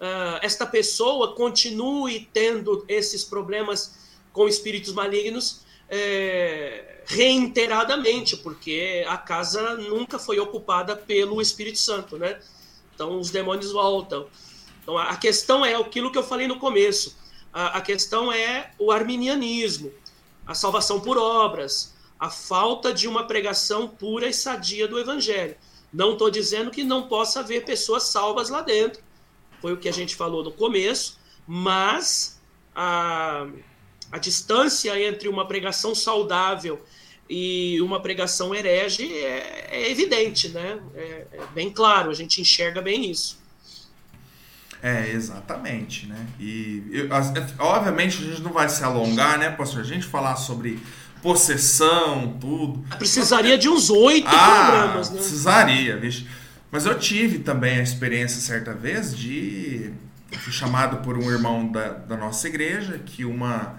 uh, esta pessoa continue tendo esses problemas com espíritos malignos é, reiteradamente, porque a casa nunca foi ocupada pelo Espírito Santo, né? Então os demônios voltam. Então a questão é aquilo que eu falei no começo. A, a questão é o arminianismo, a salvação por obras, a falta de uma pregação pura e sadia do evangelho. Não estou dizendo que não possa haver pessoas salvas lá dentro. Foi o que a gente falou no começo, mas a, a distância entre uma pregação saudável e uma pregação herege é, é evidente, né? É, é, bem claro, a gente enxerga bem isso. É, exatamente, né? E eu, obviamente a gente não vai se alongar, né, pastor? A gente falar sobre possessão, tudo. Precisaria de uns oito ah, programas, né? Precisaria, vixe. Mas eu tive também a experiência certa vez de. Fui chamado por um irmão da, da nossa igreja que uma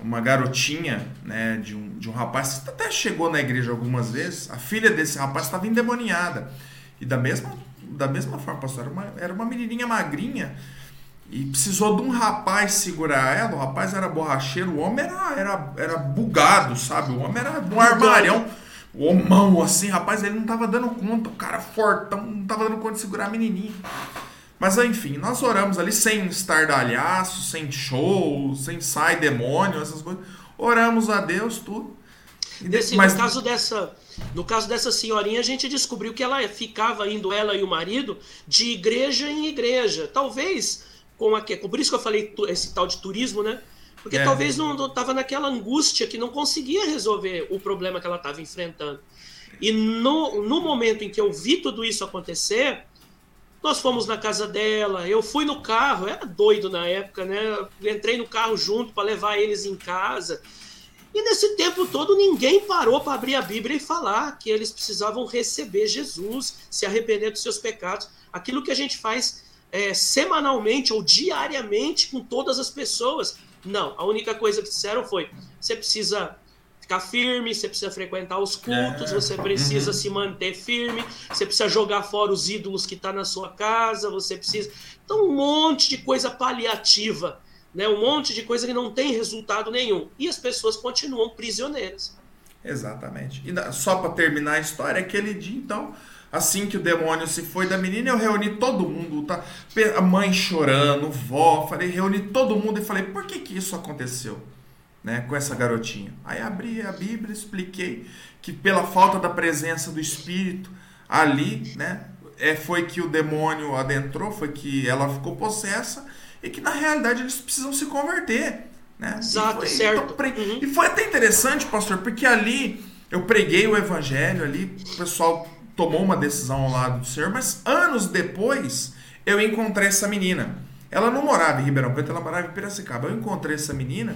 uma garotinha, né, de um, de um rapaz que até chegou na igreja algumas vezes, a filha desse rapaz estava endemoniada. E da mesma, da mesma forma, pastor, era uma, era uma menininha magrinha e precisou de um rapaz segurar ela. O rapaz era borracheiro, o homem era, era, era bugado, sabe? O homem era um armário, o homão assim, rapaz, ele não tava dando conta, o cara fortão, não tava dando conta de segurar a menininha. Mas enfim, nós oramos ali sem estardalhaço, sem show, sem sai demônio, essas coisas. Oramos a Deus, tudo. Desse, Mas... No caso dessa, no caso dessa senhorinha, a gente descobriu que ela ficava indo, ela e o marido, de igreja em igreja. Talvez com a por isso que eu falei esse tal de turismo, né? Porque é. talvez não estava naquela angústia que não conseguia resolver o problema que ela estava enfrentando. E no, no momento em que eu vi tudo isso acontecer, nós fomos na casa dela, eu fui no carro, era doido na época, né? Eu entrei no carro junto para levar eles em casa. E nesse tempo todo ninguém parou para abrir a Bíblia e falar que eles precisavam receber Jesus, se arrepender dos seus pecados. Aquilo que a gente faz é, semanalmente ou diariamente com todas as pessoas. Não, a única coisa que disseram foi: você precisa ficar firme, você precisa frequentar os cultos, é. você precisa uhum. se manter firme, você precisa jogar fora os ídolos que está na sua casa, você precisa. Então, um monte de coisa paliativa, né? um monte de coisa que não tem resultado nenhum. E as pessoas continuam prisioneiras. Exatamente. E só para terminar a história, aquele dia, então, assim que o demônio se foi da menina, eu reuni todo mundo, tá? A mãe chorando, vó, falei, reuni todo mundo e falei, por que que isso aconteceu? né, com essa garotinha. Aí abri a Bíblia, expliquei que pela falta da presença do Espírito ali, né, é, foi que o demônio adentrou, foi que ela ficou possessa e que na realidade eles precisam se converter. Né? Exato, e foi, certo. Então, uhum. E foi até interessante, pastor, porque ali eu preguei o evangelho ali, o pessoal tomou uma decisão ao lado do Senhor, mas anos depois eu encontrei essa menina. Ela não morava em Ribeirão Preto, ela morava em Piracicaba. Eu encontrei essa menina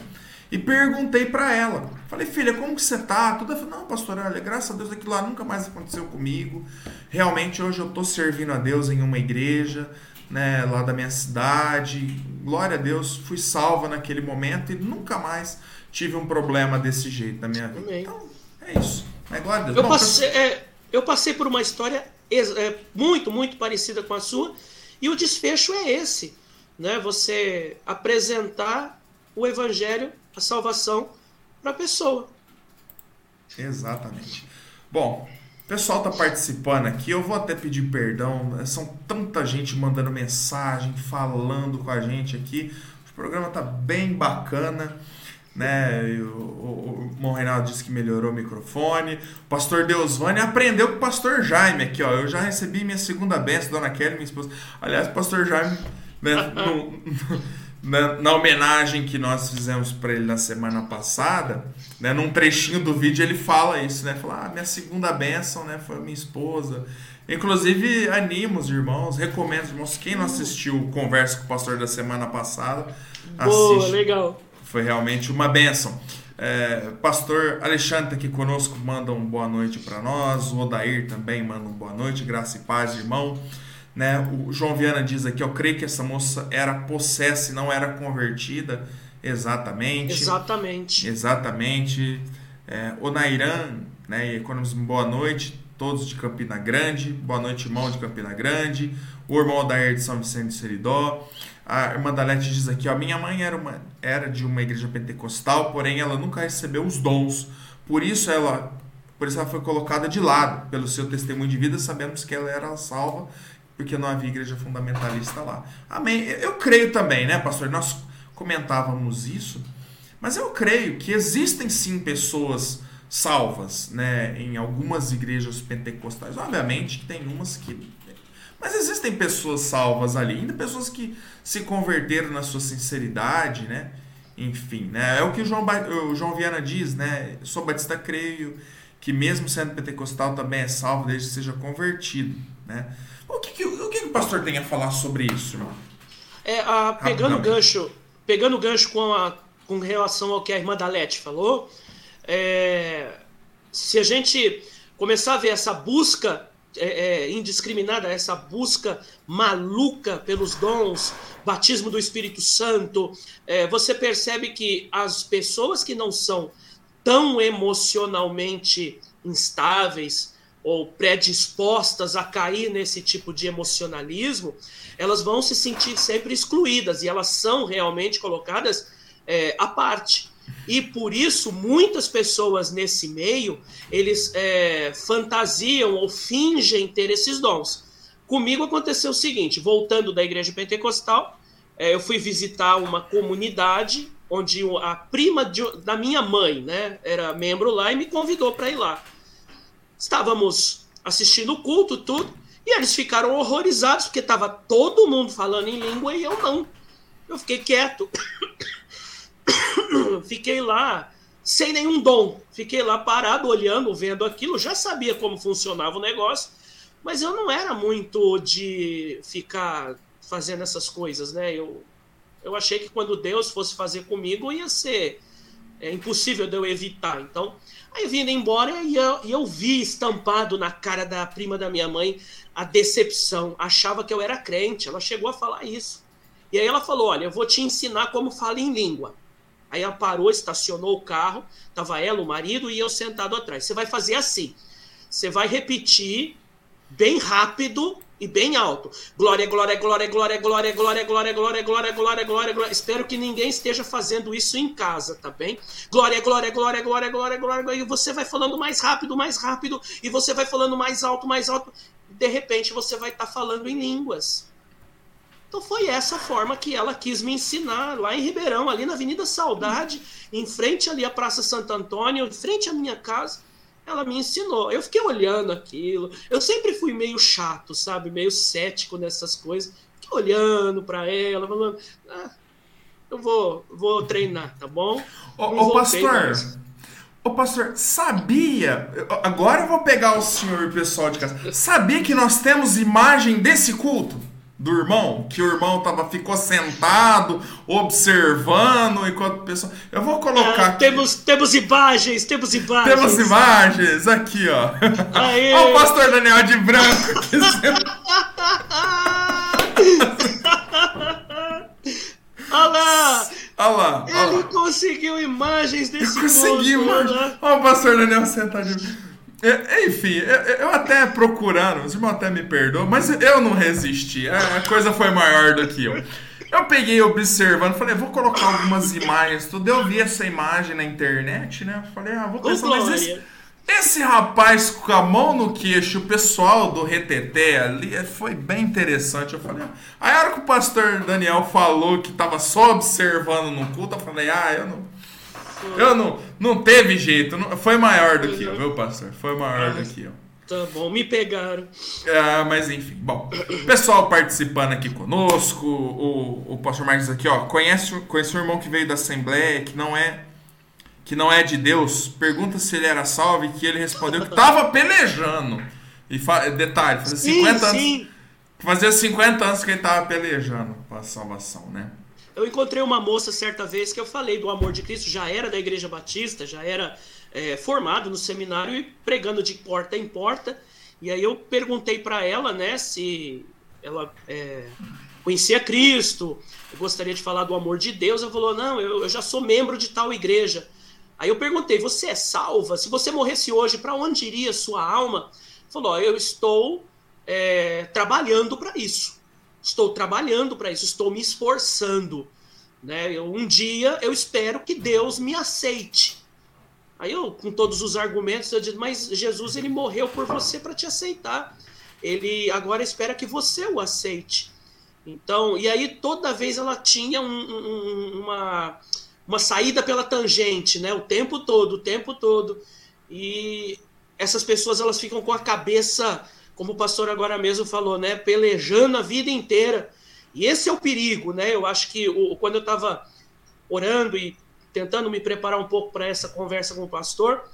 e perguntei para ela. Falei, filha, como que você tá? Tudo falou, não, pastor, olha, graças a Deus aquilo lá nunca mais aconteceu comigo. Realmente hoje eu tô servindo a Deus em uma igreja, né, lá da minha cidade. Glória a Deus, fui salva naquele momento e nunca mais tive um problema desse jeito na minha vida. Então, é isso. É glória a Deus. Eu, Bom, passei, é, eu passei por uma história é, muito, muito parecida com a sua. E o desfecho é esse, né? Você apresentar o evangelho, a salvação para a pessoa. Exatamente. Bom, o pessoal tá participando aqui, eu vou até pedir perdão, são tanta gente mandando mensagem, falando com a gente aqui. O programa tá bem bacana, né? O, o, o Reinaldo disse que melhorou o microfone. O pastor Deusvani aprendeu com o pastor Jaime aqui, ó. Eu já recebi minha segunda benção, dona Kelly, minha esposa. Aliás, o pastor Jaime, né, na, na, homenagem que nós fizemos para ele na semana passada, né, num trechinho do vídeo ele fala isso, né? Fala, ah, minha segunda bênção, né, foi minha esposa. Inclusive, animo os irmãos, recomendo os irmãos, quem não assistiu Conversa com o Pastor da semana passada, Boa, assiste. legal. Foi realmente uma bênção. É, pastor Alexandre tá aqui conosco, manda um boa noite para nós. O Odair também manda um boa noite, graça e paz, irmão. Né? O João Viana diz aqui, eu creio que essa moça era possessa e não era convertida. Exatamente. Exatamente. Exatamente. É, o Nairan, né? Economismo, boa noite. Todos de Campina Grande. Boa noite, irmão de Campina Grande. O irmão Odair de São Vicente de Seridó. A irmã Dalete diz aqui, ó, minha mãe era, uma, era de uma igreja pentecostal, porém ela nunca recebeu os dons. Por isso ela, por isso ela foi colocada de lado pelo seu testemunho de vida, sabemos que ela era salva porque não havia igreja fundamentalista lá. Amém. Eu creio também, né, pastor? Nós comentávamos isso, mas eu creio que existem sim pessoas salvas, né, em algumas igrejas pentecostais. Obviamente que tem umas que mas existem pessoas salvas ali, ainda pessoas que se converteram na sua sinceridade, né? Enfim, né? É o que o João, o João Viana diz, né? Sou batista, creio que mesmo sendo pentecostal também é salvo desde que seja convertido, né? O que, que, o, que, que o pastor tem a falar sobre isso, irmão? É, a, pegando o gancho, pegando gancho com, a, com relação ao que a irmã Dalete falou, é, se a gente começar a ver essa busca é, é, indiscriminada, essa busca maluca pelos dons, batismo do Espírito Santo, é, você percebe que as pessoas que não são tão emocionalmente instáveis, ou predispostas a cair nesse tipo de emocionalismo, elas vão se sentir sempre excluídas e elas são realmente colocadas é, à parte. E por isso, muitas pessoas nesse meio, eles é, fantasiam ou fingem ter esses dons. Comigo aconteceu o seguinte, voltando da igreja pentecostal, é, eu fui visitar uma comunidade onde a prima de, da minha mãe né, era membro lá e me convidou para ir lá. Estávamos assistindo o culto, tudo, e eles ficaram horrorizados, porque estava todo mundo falando em língua e eu não. Eu fiquei quieto. fiquei lá sem nenhum dom. Fiquei lá parado, olhando, vendo aquilo. Já sabia como funcionava o negócio, mas eu não era muito de ficar fazendo essas coisas, né? Eu, eu achei que quando Deus fosse fazer comigo ia ser é, impossível de eu evitar. Então, Aí vindo embora e eu, e eu vi estampado na cara da prima da minha mãe a decepção. Achava que eu era crente. Ela chegou a falar isso. E aí ela falou: Olha, eu vou te ensinar como fala em língua. Aí ela parou, estacionou o carro, tava ela, o marido e eu sentado atrás. Você vai fazer assim. Você vai repetir bem rápido e bem alto. Glória, glória, glória, glória, glória, glória, glória, glória, glória, glória, glória, glória. Espero que ninguém esteja fazendo isso em casa, tá bem? Glória, glória, glória, glória, glória, glória. E você vai falando mais rápido, mais rápido, e você vai falando mais alto, mais alto. De repente você vai estar tá falando em línguas. Então foi essa forma que ela quis me ensinar lá em Ribeirão, ali na Avenida Saudade, em frente ali à Praça Santo Antônio, em frente à minha casa ela me ensinou. Eu fiquei olhando aquilo. Eu sempre fui meio chato, sabe? Meio cético nessas coisas. Fiquei olhando para ela, falando. Ah, eu vou, vou treinar, tá bom? Ô, ô pastor. Ô pastor, sabia? Agora eu vou pegar o senhor e o pessoal de casa. Sabia que nós temos imagem desse culto? Do irmão, que o irmão tava, ficou sentado, observando enquanto o pessoal. Eu vou colocar. Ah, aqui. Temos, temos imagens, temos imagens. Temos imagens, aqui, ó. Olha o pastor Daniel de branco. Olha lá! Olha lá! Ele conseguiu imagens desse Conseguiu, mano. Olha o pastor Daniel sentado de É, enfim, eu até procurando, os irmãos até me perdoam, mas eu não resisti. A coisa foi maior do que eu. Eu peguei observando, falei, vou colocar algumas imagens, tudo. Eu vi essa imagem na internet, né? Falei, ah, vou pensar, mas esse, esse rapaz com a mão no queixo, o pessoal do reteté ali, foi bem interessante. Eu falei, ah. aí a hora que o pastor Daniel falou que tava só observando no culto, eu falei, ah, eu não. Eu não. Não teve jeito. Não, foi maior do que eu, viu, pastor? Foi maior do que eu. Tá bom, me pegaram. Ah, mas enfim, bom. Pessoal participando aqui conosco, o, o pastor Marcos aqui, ó, conhece, conhece um irmão que veio da Assembleia, que não é que não é de Deus, pergunta se ele era salvo e que ele respondeu que estava pelejando. E fa... detalhe, fazia sim, 50 sim. anos. Fazia 50 anos que ele estava pelejando para a salvação, né? Eu encontrei uma moça certa vez que eu falei do amor de Cristo, já era da Igreja Batista, já era é, formado no seminário e pregando de porta em porta. E aí eu perguntei para ela, né, se ela é, conhecia Cristo, gostaria de falar do amor de Deus. Ela falou: não, eu, eu já sou membro de tal igreja. Aí eu perguntei: você é salva? Se você morresse hoje, para onde iria sua alma? Falou: eu estou é, trabalhando para isso. Estou trabalhando para isso. Estou me esforçando. Né? Eu, um dia eu espero que Deus me aceite. Aí eu, com todos os argumentos, eu digo: mas Jesus ele morreu por você para te aceitar. Ele agora espera que você o aceite. Então, e aí toda vez ela tinha um, um, uma uma saída pela tangente, né? O tempo todo, o tempo todo. E essas pessoas elas ficam com a cabeça, como o pastor agora mesmo falou, né? Pelejando a vida inteira. E esse é o perigo, né? Eu acho que o, quando eu estava orando e tentando me preparar um pouco para essa conversa com o pastor,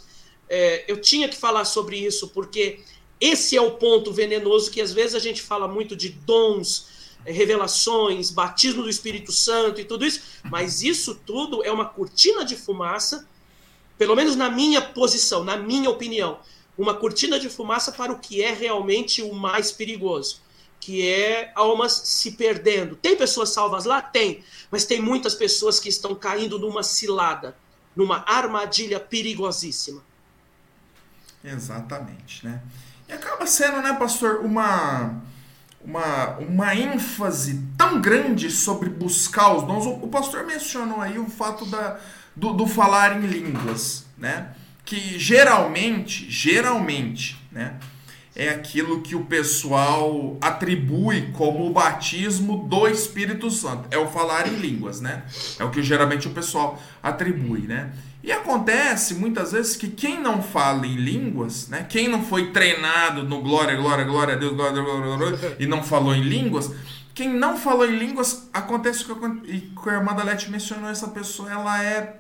é, eu tinha que falar sobre isso, porque esse é o ponto venenoso que às vezes a gente fala muito de dons, revelações, batismo do Espírito Santo e tudo isso, mas isso tudo é uma cortina de fumaça, pelo menos na minha posição, na minha opinião, uma cortina de fumaça para o que é realmente o mais perigoso, que é almas se perdendo. Tem pessoas salvas lá? Tem, mas tem muitas pessoas que estão caindo numa cilada, numa armadilha perigosíssima. Exatamente, né? E acaba sendo, né, pastor, uma uma, uma ênfase tão grande sobre buscar os dons. O, pastor mencionou aí o fato da, do, do, falar em línguas, né? Que geralmente, geralmente, né? É aquilo que o pessoal atribui como o batismo do Espírito Santo. É o falar em línguas, né? É o que geralmente o pessoal atribui, né? E acontece muitas vezes que quem não fala em línguas, né, quem não foi treinado no glória, glória, glória a Deus, glória, glória, glória, e não falou em línguas, quem não falou em línguas, acontece o que a irmã da Leti mencionou, essa pessoa, ela é,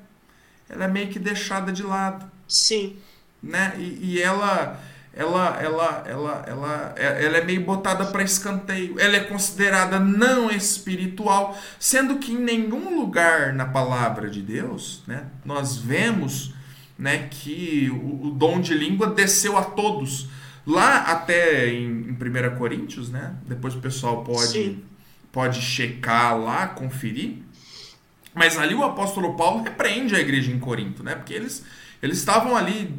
ela é meio que deixada de lado. Sim. Né? E, e ela ela, ela, ela, ela, ela é meio botada para escanteio. Ela é considerada não espiritual, sendo que em nenhum lugar na palavra de Deus, né, nós vemos, né, que o, o dom de língua desceu a todos. Lá até em, em 1 Coríntios, né? Depois o pessoal pode pode checar lá, conferir. Mas ali o apóstolo Paulo repreende a igreja em Corinto, né? Porque eles eles estavam ali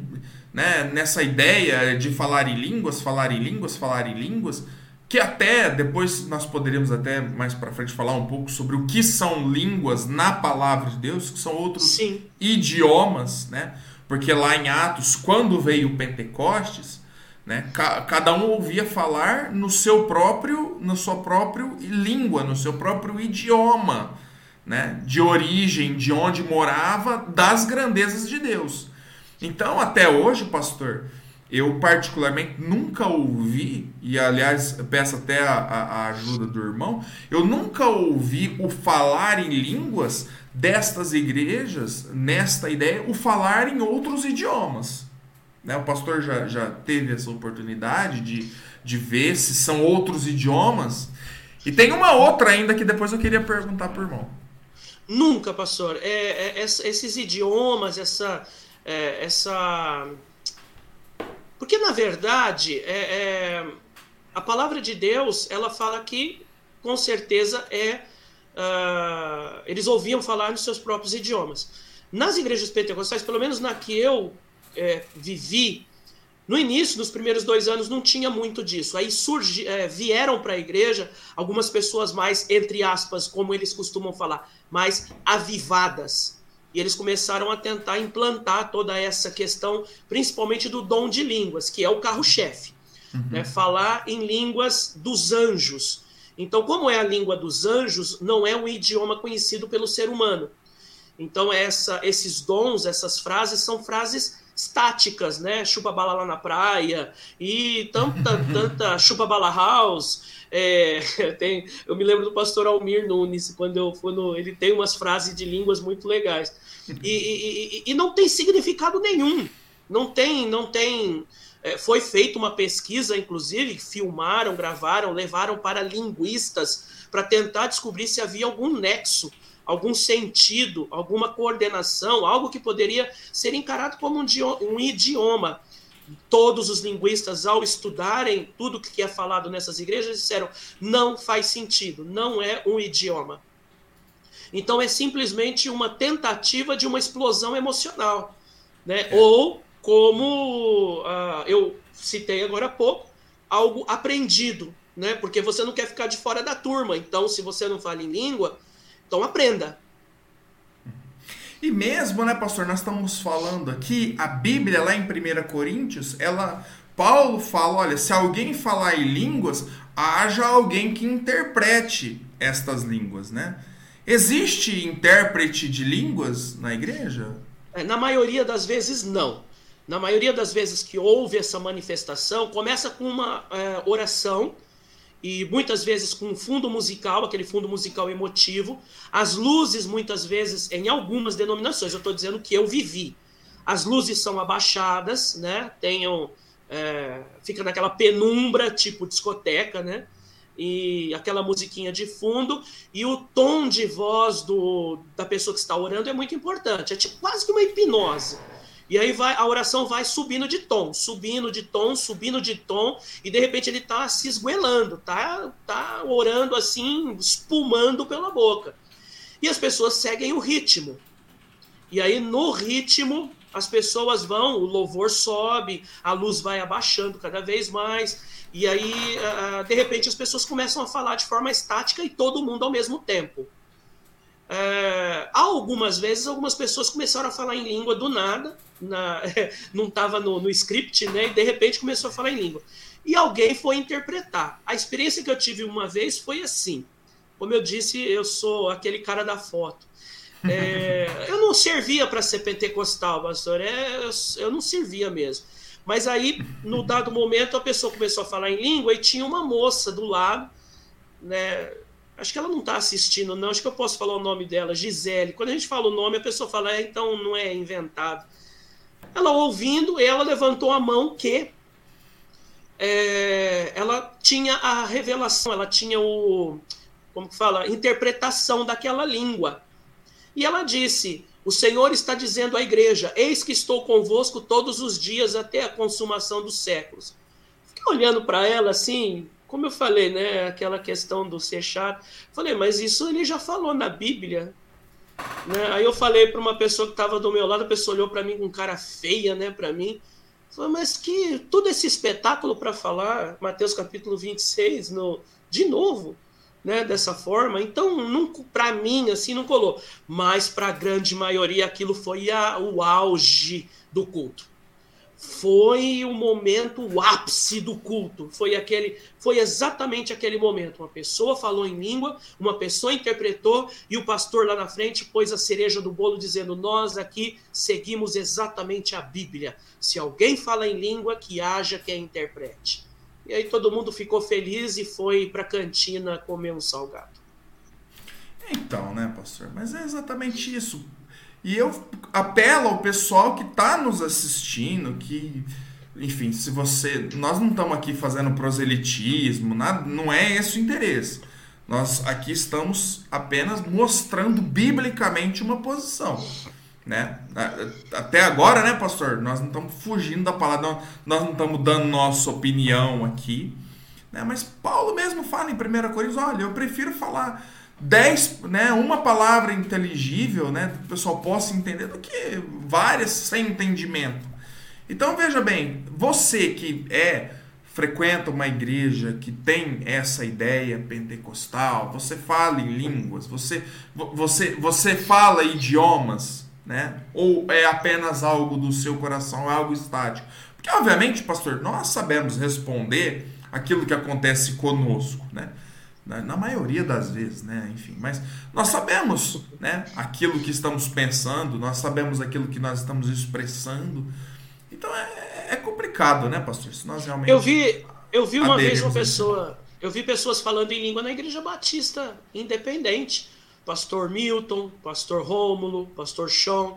né, nessa ideia de falar em línguas, falar em línguas, falar em línguas, que até depois nós poderíamos até mais para frente falar um pouco sobre o que são línguas na palavra de Deus, que são outros Sim. idiomas, né? Porque lá em Atos, quando veio o Pentecostes, né, cada um ouvia falar no seu próprio, no sua própria língua, no seu próprio idioma, né, de origem, de onde morava, das grandezas de Deus. Então, até hoje, pastor, eu particularmente nunca ouvi, e aliás, peço até a, a, ajuda do irmão, eu nunca ouvi o falar em línguas destas igrejas, nesta ideia, o falar em outros idiomas. Né? O pastor já, já teve essa oportunidade de, de ver se são outros idiomas. E tem uma outra ainda que depois eu queria perguntar para o irmão. Nunca, pastor. É, é, esses idiomas, essa é, essa. Porque, na verdade, é, é, a palavra de Deus ela fala que, com certeza, é. Uh, eles ouviam falar nos seus próprios idiomas. Nas igrejas pentecostais, pelo menos na que eu é, vivi, No início, nos primeiros dois anos, não tinha muito disso. Aí surgi, é, vieram para a igreja algumas pessoas mais, entre aspas, como eles costumam falar, mais avivadas. E eles começaram a tentar implantar toda essa questão, principalmente do dom de línguas, que é o carro-chefe. Uhum. Né? Falar em línguas dos anjos. Então, como é a língua dos anjos, não é um idioma conhecido pelo ser humano. Então, essa, esses dons, essas frases, são frases estáticas, né? Chupa bala lá na praia e tanta, tanta chupa bala house. É, tem, eu me lembro do pastor Almir Nunes, quando eu fui no. Ele tem umas frases de línguas muito legais. E, e, e não tem significado nenhum. Não tem, não tem. É, foi feita uma pesquisa, inclusive, filmaram, gravaram, levaram para linguistas para tentar descobrir se havia algum nexo algum sentido, alguma coordenação, algo que poderia ser encarado como um idioma. Todos os linguistas, ao estudarem tudo que é falado nessas igrejas, disseram: não faz sentido, não é um idioma. Então é simplesmente uma tentativa de uma explosão emocional. Né? É. Ou, como uh, eu citei agora há pouco, algo aprendido. Né? Porque você não quer ficar de fora da turma. Então, se você não fala em língua, então aprenda. E mesmo, né, pastor, nós estamos falando aqui, a Bíblia lá em 1 Coríntios, ela Paulo fala, olha, se alguém falar em línguas, haja alguém que interprete estas línguas, né? Existe intérprete de línguas na igreja? É, na maioria das vezes, não. Na maioria das vezes que houve essa manifestação, começa com uma é, oração e muitas vezes com fundo musical, aquele fundo musical emotivo. As luzes, muitas vezes, em algumas denominações, eu estou dizendo que eu vivi. As luzes são abaixadas, né? Tenham, é, fica naquela penumbra, tipo discoteca, né? E aquela musiquinha de fundo. E o tom de voz do, da pessoa que está orando é muito importante. É tipo quase que uma hipnose. E aí vai, a oração vai subindo de tom, subindo de tom, subindo de tom, e de repente ele está se esguelando, tá, tá orando assim, espumando pela boca. E as pessoas seguem o ritmo. E aí no ritmo as pessoas vão, o louvor sobe, a luz vai abaixando cada vez mais, e aí de repente as pessoas começam a falar de forma estática e todo mundo ao mesmo tempo. É, algumas vezes, algumas pessoas começaram a falar em língua do nada, na, não estava no, no script, né? E de repente começou a falar em língua. E alguém foi interpretar. A experiência que eu tive uma vez foi assim. Como eu disse, eu sou aquele cara da foto. É, eu não servia para ser pentecostal, pastor. É, eu, eu não servia mesmo. Mas aí, no dado momento, a pessoa começou a falar em língua e tinha uma moça do lado, né? Acho que ela não está assistindo, não. Acho que eu posso falar o nome dela, Gisele. Quando a gente fala o nome, a pessoa fala, é, então não é inventado. Ela ouvindo, ela levantou a mão que é, ela tinha a revelação, ela tinha o, como que fala, interpretação daquela língua. E ela disse: O Senhor está dizendo à igreja: Eis que estou convosco todos os dias até a consumação dos séculos. Fiquei olhando para ela assim, como eu falei, né, aquela questão do ser chato. Falei, mas isso ele já falou na Bíblia. Né? Aí eu falei para uma pessoa que estava do meu lado, a pessoa olhou para mim com cara feia, né, para mim. Falei, mas que todo esse espetáculo para falar, Mateus capítulo 26, no, de novo, né, dessa forma. Então, para mim, assim, não colou. Mas para a grande maioria, aquilo foi a, o auge do culto foi o momento, o ápice do culto. Foi aquele, foi exatamente aquele momento. Uma pessoa falou em língua, uma pessoa interpretou e o pastor lá na frente pôs a cereja do bolo dizendo: "Nós aqui seguimos exatamente a Bíblia. Se alguém fala em língua, que haja quem interprete." E aí todo mundo ficou feliz e foi para a cantina comer um salgado. Então, né, pastor? Mas é exatamente isso. E eu apelo ao pessoal que está nos assistindo, que, enfim, se você. Nós não estamos aqui fazendo proselitismo, nada, não é esse o interesse. Nós aqui estamos apenas mostrando biblicamente uma posição. Né? Até agora, né, pastor? Nós não estamos fugindo da palavra, nós não estamos dando nossa opinião aqui. Né? Mas Paulo mesmo fala em 1 Coríntios: olha, eu prefiro falar dez, né, uma palavra inteligível, né, que o pessoal possa entender, do que várias sem entendimento. Então veja bem, você que é frequenta uma igreja que tem essa ideia pentecostal, você fala em línguas, você, você, você fala idiomas, né? Ou é apenas algo do seu coração, algo estático? Porque, obviamente, pastor, nós sabemos responder aquilo que acontece conosco, né? Na, na maioria das vezes, né? Enfim, mas nós sabemos, né? Aquilo que estamos pensando, nós sabemos aquilo que nós estamos expressando. Então é, é complicado, né, pastor? Se nós realmente. Eu vi, eu vi uma vez uma pessoa. Eu vi pessoas falando em língua na Igreja Batista Independente. Pastor Milton, Pastor Rômulo, Pastor Sean.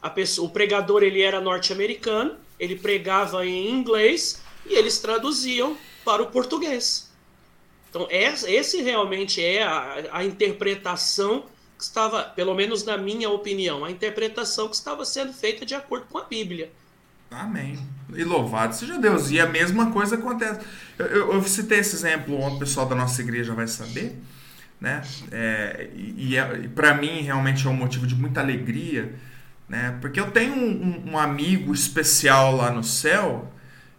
A pessoa, o pregador ele era norte-americano, ele pregava em inglês e eles traduziam para o português. Então, esse realmente é a, a interpretação que estava, pelo menos na minha opinião, a interpretação que estava sendo feita de acordo com a Bíblia. Amém. E louvado seja Deus. E a mesma coisa acontece. Eu, eu, eu citei esse exemplo onde o pessoal da nossa igreja vai saber. Né? É, e, é, para mim realmente é um motivo de muita alegria, né? Porque eu tenho um, um, um amigo especial lá no céu,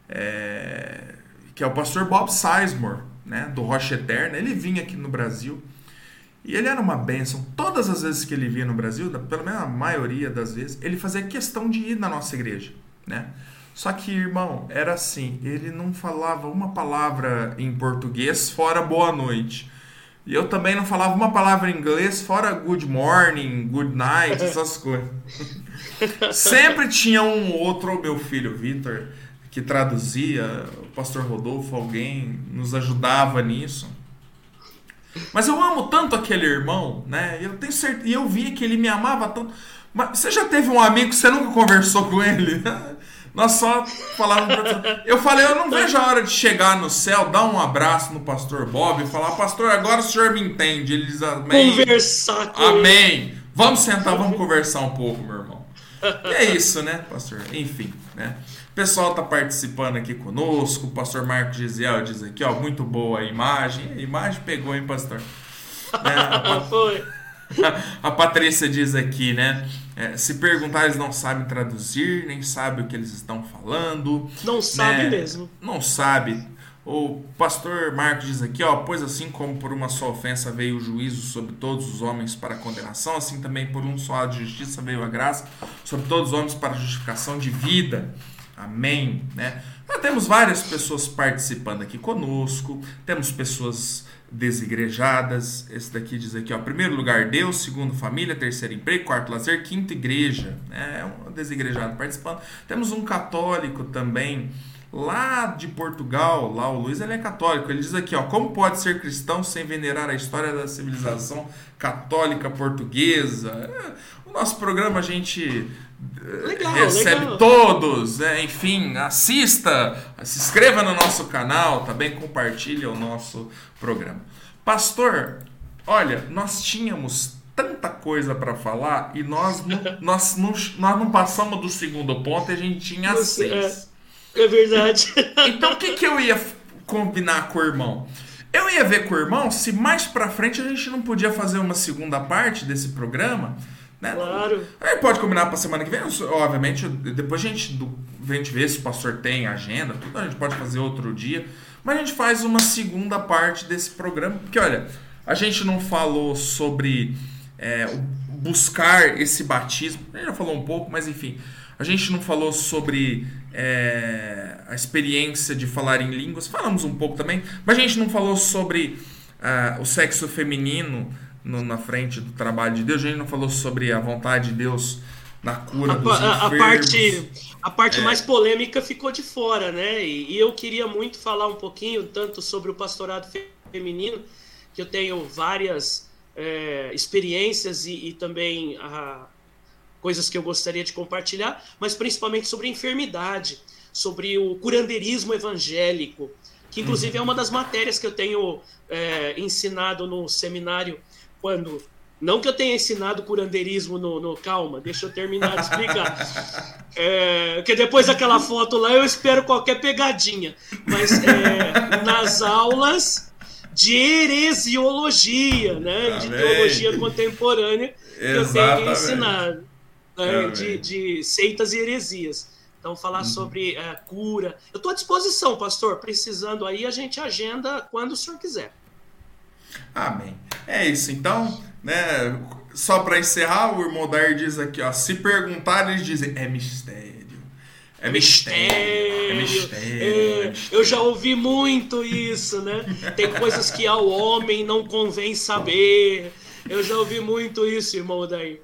é, que é o pastor Bob Sizemore, né? Do Rocha Eterna. Ele vinha aqui no Brasil e ele era uma bênção. Todas as vezes que ele vinha no Brasil, pelo menos a maioria das vezes, ele fazia questão de ir na nossa igreja né? Só que, irmão, era assim, ele não falava uma palavra em português fora boa noite. E eu também não falava uma palavra em inglês fora good morning, good night, essas coisas. Sempre tinha um outro, meu filho Vitor, que traduzia, o pastor Rodolfo, alguém nos ajudava nisso. Mas eu amo tanto aquele irmão, né? Eu tenho certeza, e eu vi que ele me amava tanto. Mas você já teve um amigo que você nunca conversou com ele? Nós só falávamos. Eu falei, eu não vejo a hora de chegar no céu, dar um abraço no pastor Bob e falar, pastor, agora o senhor me entende. Ele diz, amém. Conversar com Amém. Vamos sentar, vamos conversar um pouco, meu irmão. E é isso, né, pastor? Enfim, né? O pessoal tá participando aqui conosco. O pastor Marcos Gisel diz aqui, ó, muito boa a imagem. A imagem pegou, hein, pastor? É, Foi. A Patrícia diz aqui, né? É, se perguntar, eles não sabem traduzir, nem sabem o que eles estão falando. Não né? sabe mesmo. Não sabe. O pastor Marcos diz aqui, ó, pois assim como por uma só ofensa veio o juízo sobre todos os homens para condenação, assim também por um só de justiça veio a graça sobre todos os homens para justificação de vida. Amém, né? Nós temos várias pessoas participando aqui conosco, temos pessoas desigrejadas. Esse daqui diz aqui, ó, primeiro lugar Deus, segundo família, terceiro emprego, quarto lazer, quinto igreja. É um desigrejado participando. Temos um católico também lá de Portugal, lá o Luiz ele é católico. Ele diz aqui, ó, como pode ser cristão sem venerar a história da civilização católica portuguesa? É, o nosso programa a gente Legal, recebe legal. todos, né? enfim, assista, se inscreva no nosso canal, também compartilhe o nosso programa. Pastor, olha, nós tínhamos tanta coisa para falar e nós não, nós, não, nós não passamos do segundo ponto e a gente tinha seis. É, é verdade. Então o que, que eu ia combinar com o irmão? Eu ia ver com o irmão se mais para frente a gente não podia fazer uma segunda parte desse programa né? Claro. Aí pode combinar para semana que vem, obviamente. Depois a gente, a gente vê se o pastor tem agenda, tudo a gente pode fazer outro dia. Mas a gente faz uma segunda parte desse programa, porque olha, a gente não falou sobre é, buscar esse batismo, a gente já falou um pouco, mas enfim, a gente não falou sobre é, a experiência de falar em línguas, falamos um pouco também, mas a gente não falou sobre uh, o sexo feminino no, na frente do trabalho de Deus. A gente não falou sobre a vontade de Deus na cura a, dos a, a parte a parte é. mais polêmica ficou de fora, né? E, e, eu queria muito falar um pouquinho tanto sobre o pastorado feminino, que eu tenho várias é, experiências e, e também a, coisas que eu gostaria de compartilhar, mas principalmente sobre a enfermidade, sobre o curandeirismo evangélico, que inclusive uhum. é uma das matérias que eu tenho é, ensinado no seminário quando. Não que eu tenha ensinado curandeirismo no, no calma, deixa eu terminar de explicar. É, porque depois daquela foto lá eu espero qualquer pegadinha. Mas é, nas aulas de heresiologia, né? De teologia contemporânea, que eu tenho ensinado. Né, de, de seitas e heresias. Então, falar uhum. sobre uh, cura. Eu estou à disposição, pastor. Precisando aí, a gente agenda quando o senhor quiser. Amém. É isso. Então, né? Só para encerrar, o irmão Dair diz aqui, ó. Se perguntar, eles dizem, é mistério. É mistério. É mistério, é, é mistério. Eu já ouvi muito isso, né? Tem coisas que ao homem não convém saber. Eu já ouvi muito isso, irmão Daí.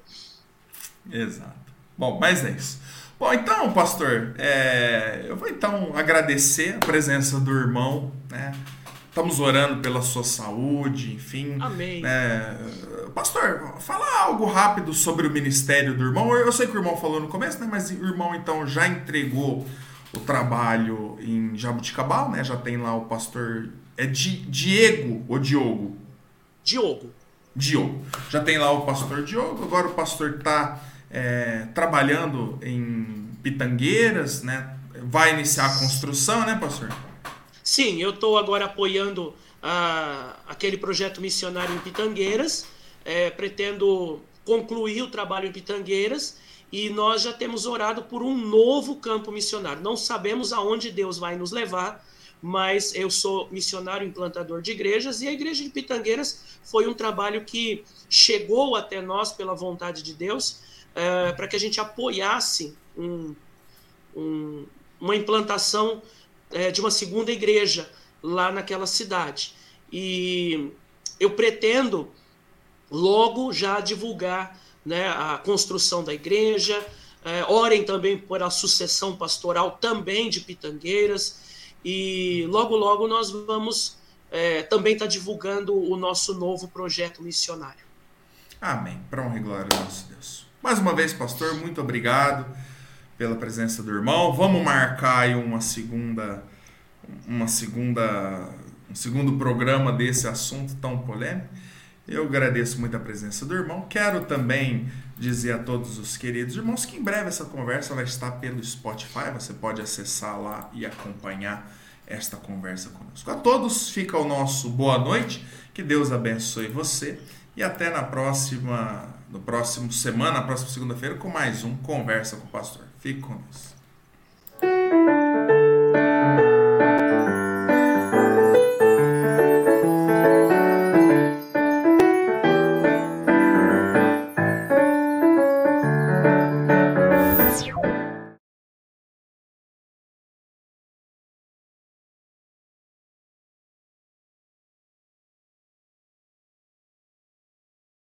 Exato. Bom, mas é isso. Bom, então, pastor, é, eu vou então agradecer a presença do irmão, né? Estamos orando pela sua saúde, enfim. Amém. Né? Pastor, fala algo rápido sobre o ministério do irmão. Eu sei que o irmão falou no começo, né? Mas o irmão então já entregou o trabalho em Jabuticabal, né? Já tem lá o pastor. É Di, Diego ou Diogo? Diogo. Diogo. Já tem lá o pastor Diogo, agora o pastor está é, trabalhando em Pitangueiras, né? Vai iniciar a construção, né, pastor? Sim, eu estou agora apoiando ah, aquele projeto missionário em Pitangueiras, é, pretendo concluir o trabalho em Pitangueiras e nós já temos orado por um novo campo missionário. Não sabemos aonde Deus vai nos levar, mas eu sou missionário implantador de igrejas e a igreja de Pitangueiras foi um trabalho que chegou até nós pela vontade de Deus é, para que a gente apoiasse um, um, uma implantação é, de uma segunda igreja lá naquela cidade. E eu pretendo logo já divulgar né, a construção da igreja. É, orem também por a sucessão pastoral também de Pitangueiras. E logo, logo nós vamos é, também estar tá divulgando o nosso novo projeto missionário. Amém. Para honra e glória do nosso Deus. Mais uma vez, pastor, muito obrigado pela presença do irmão. Vamos marcar aí uma segunda, uma segunda, um segundo programa desse assunto tão polêmico. Eu agradeço muito a presença do irmão. Quero também dizer a todos os queridos irmãos que em breve essa conversa vai estar pelo Spotify. Você pode acessar lá e acompanhar esta conversa conosco. A todos fica o nosso boa noite. Que Deus abençoe você e até na próxima, no próximo semana, na próxima segunda-feira com mais um conversa com o pastor. Fique com Deus.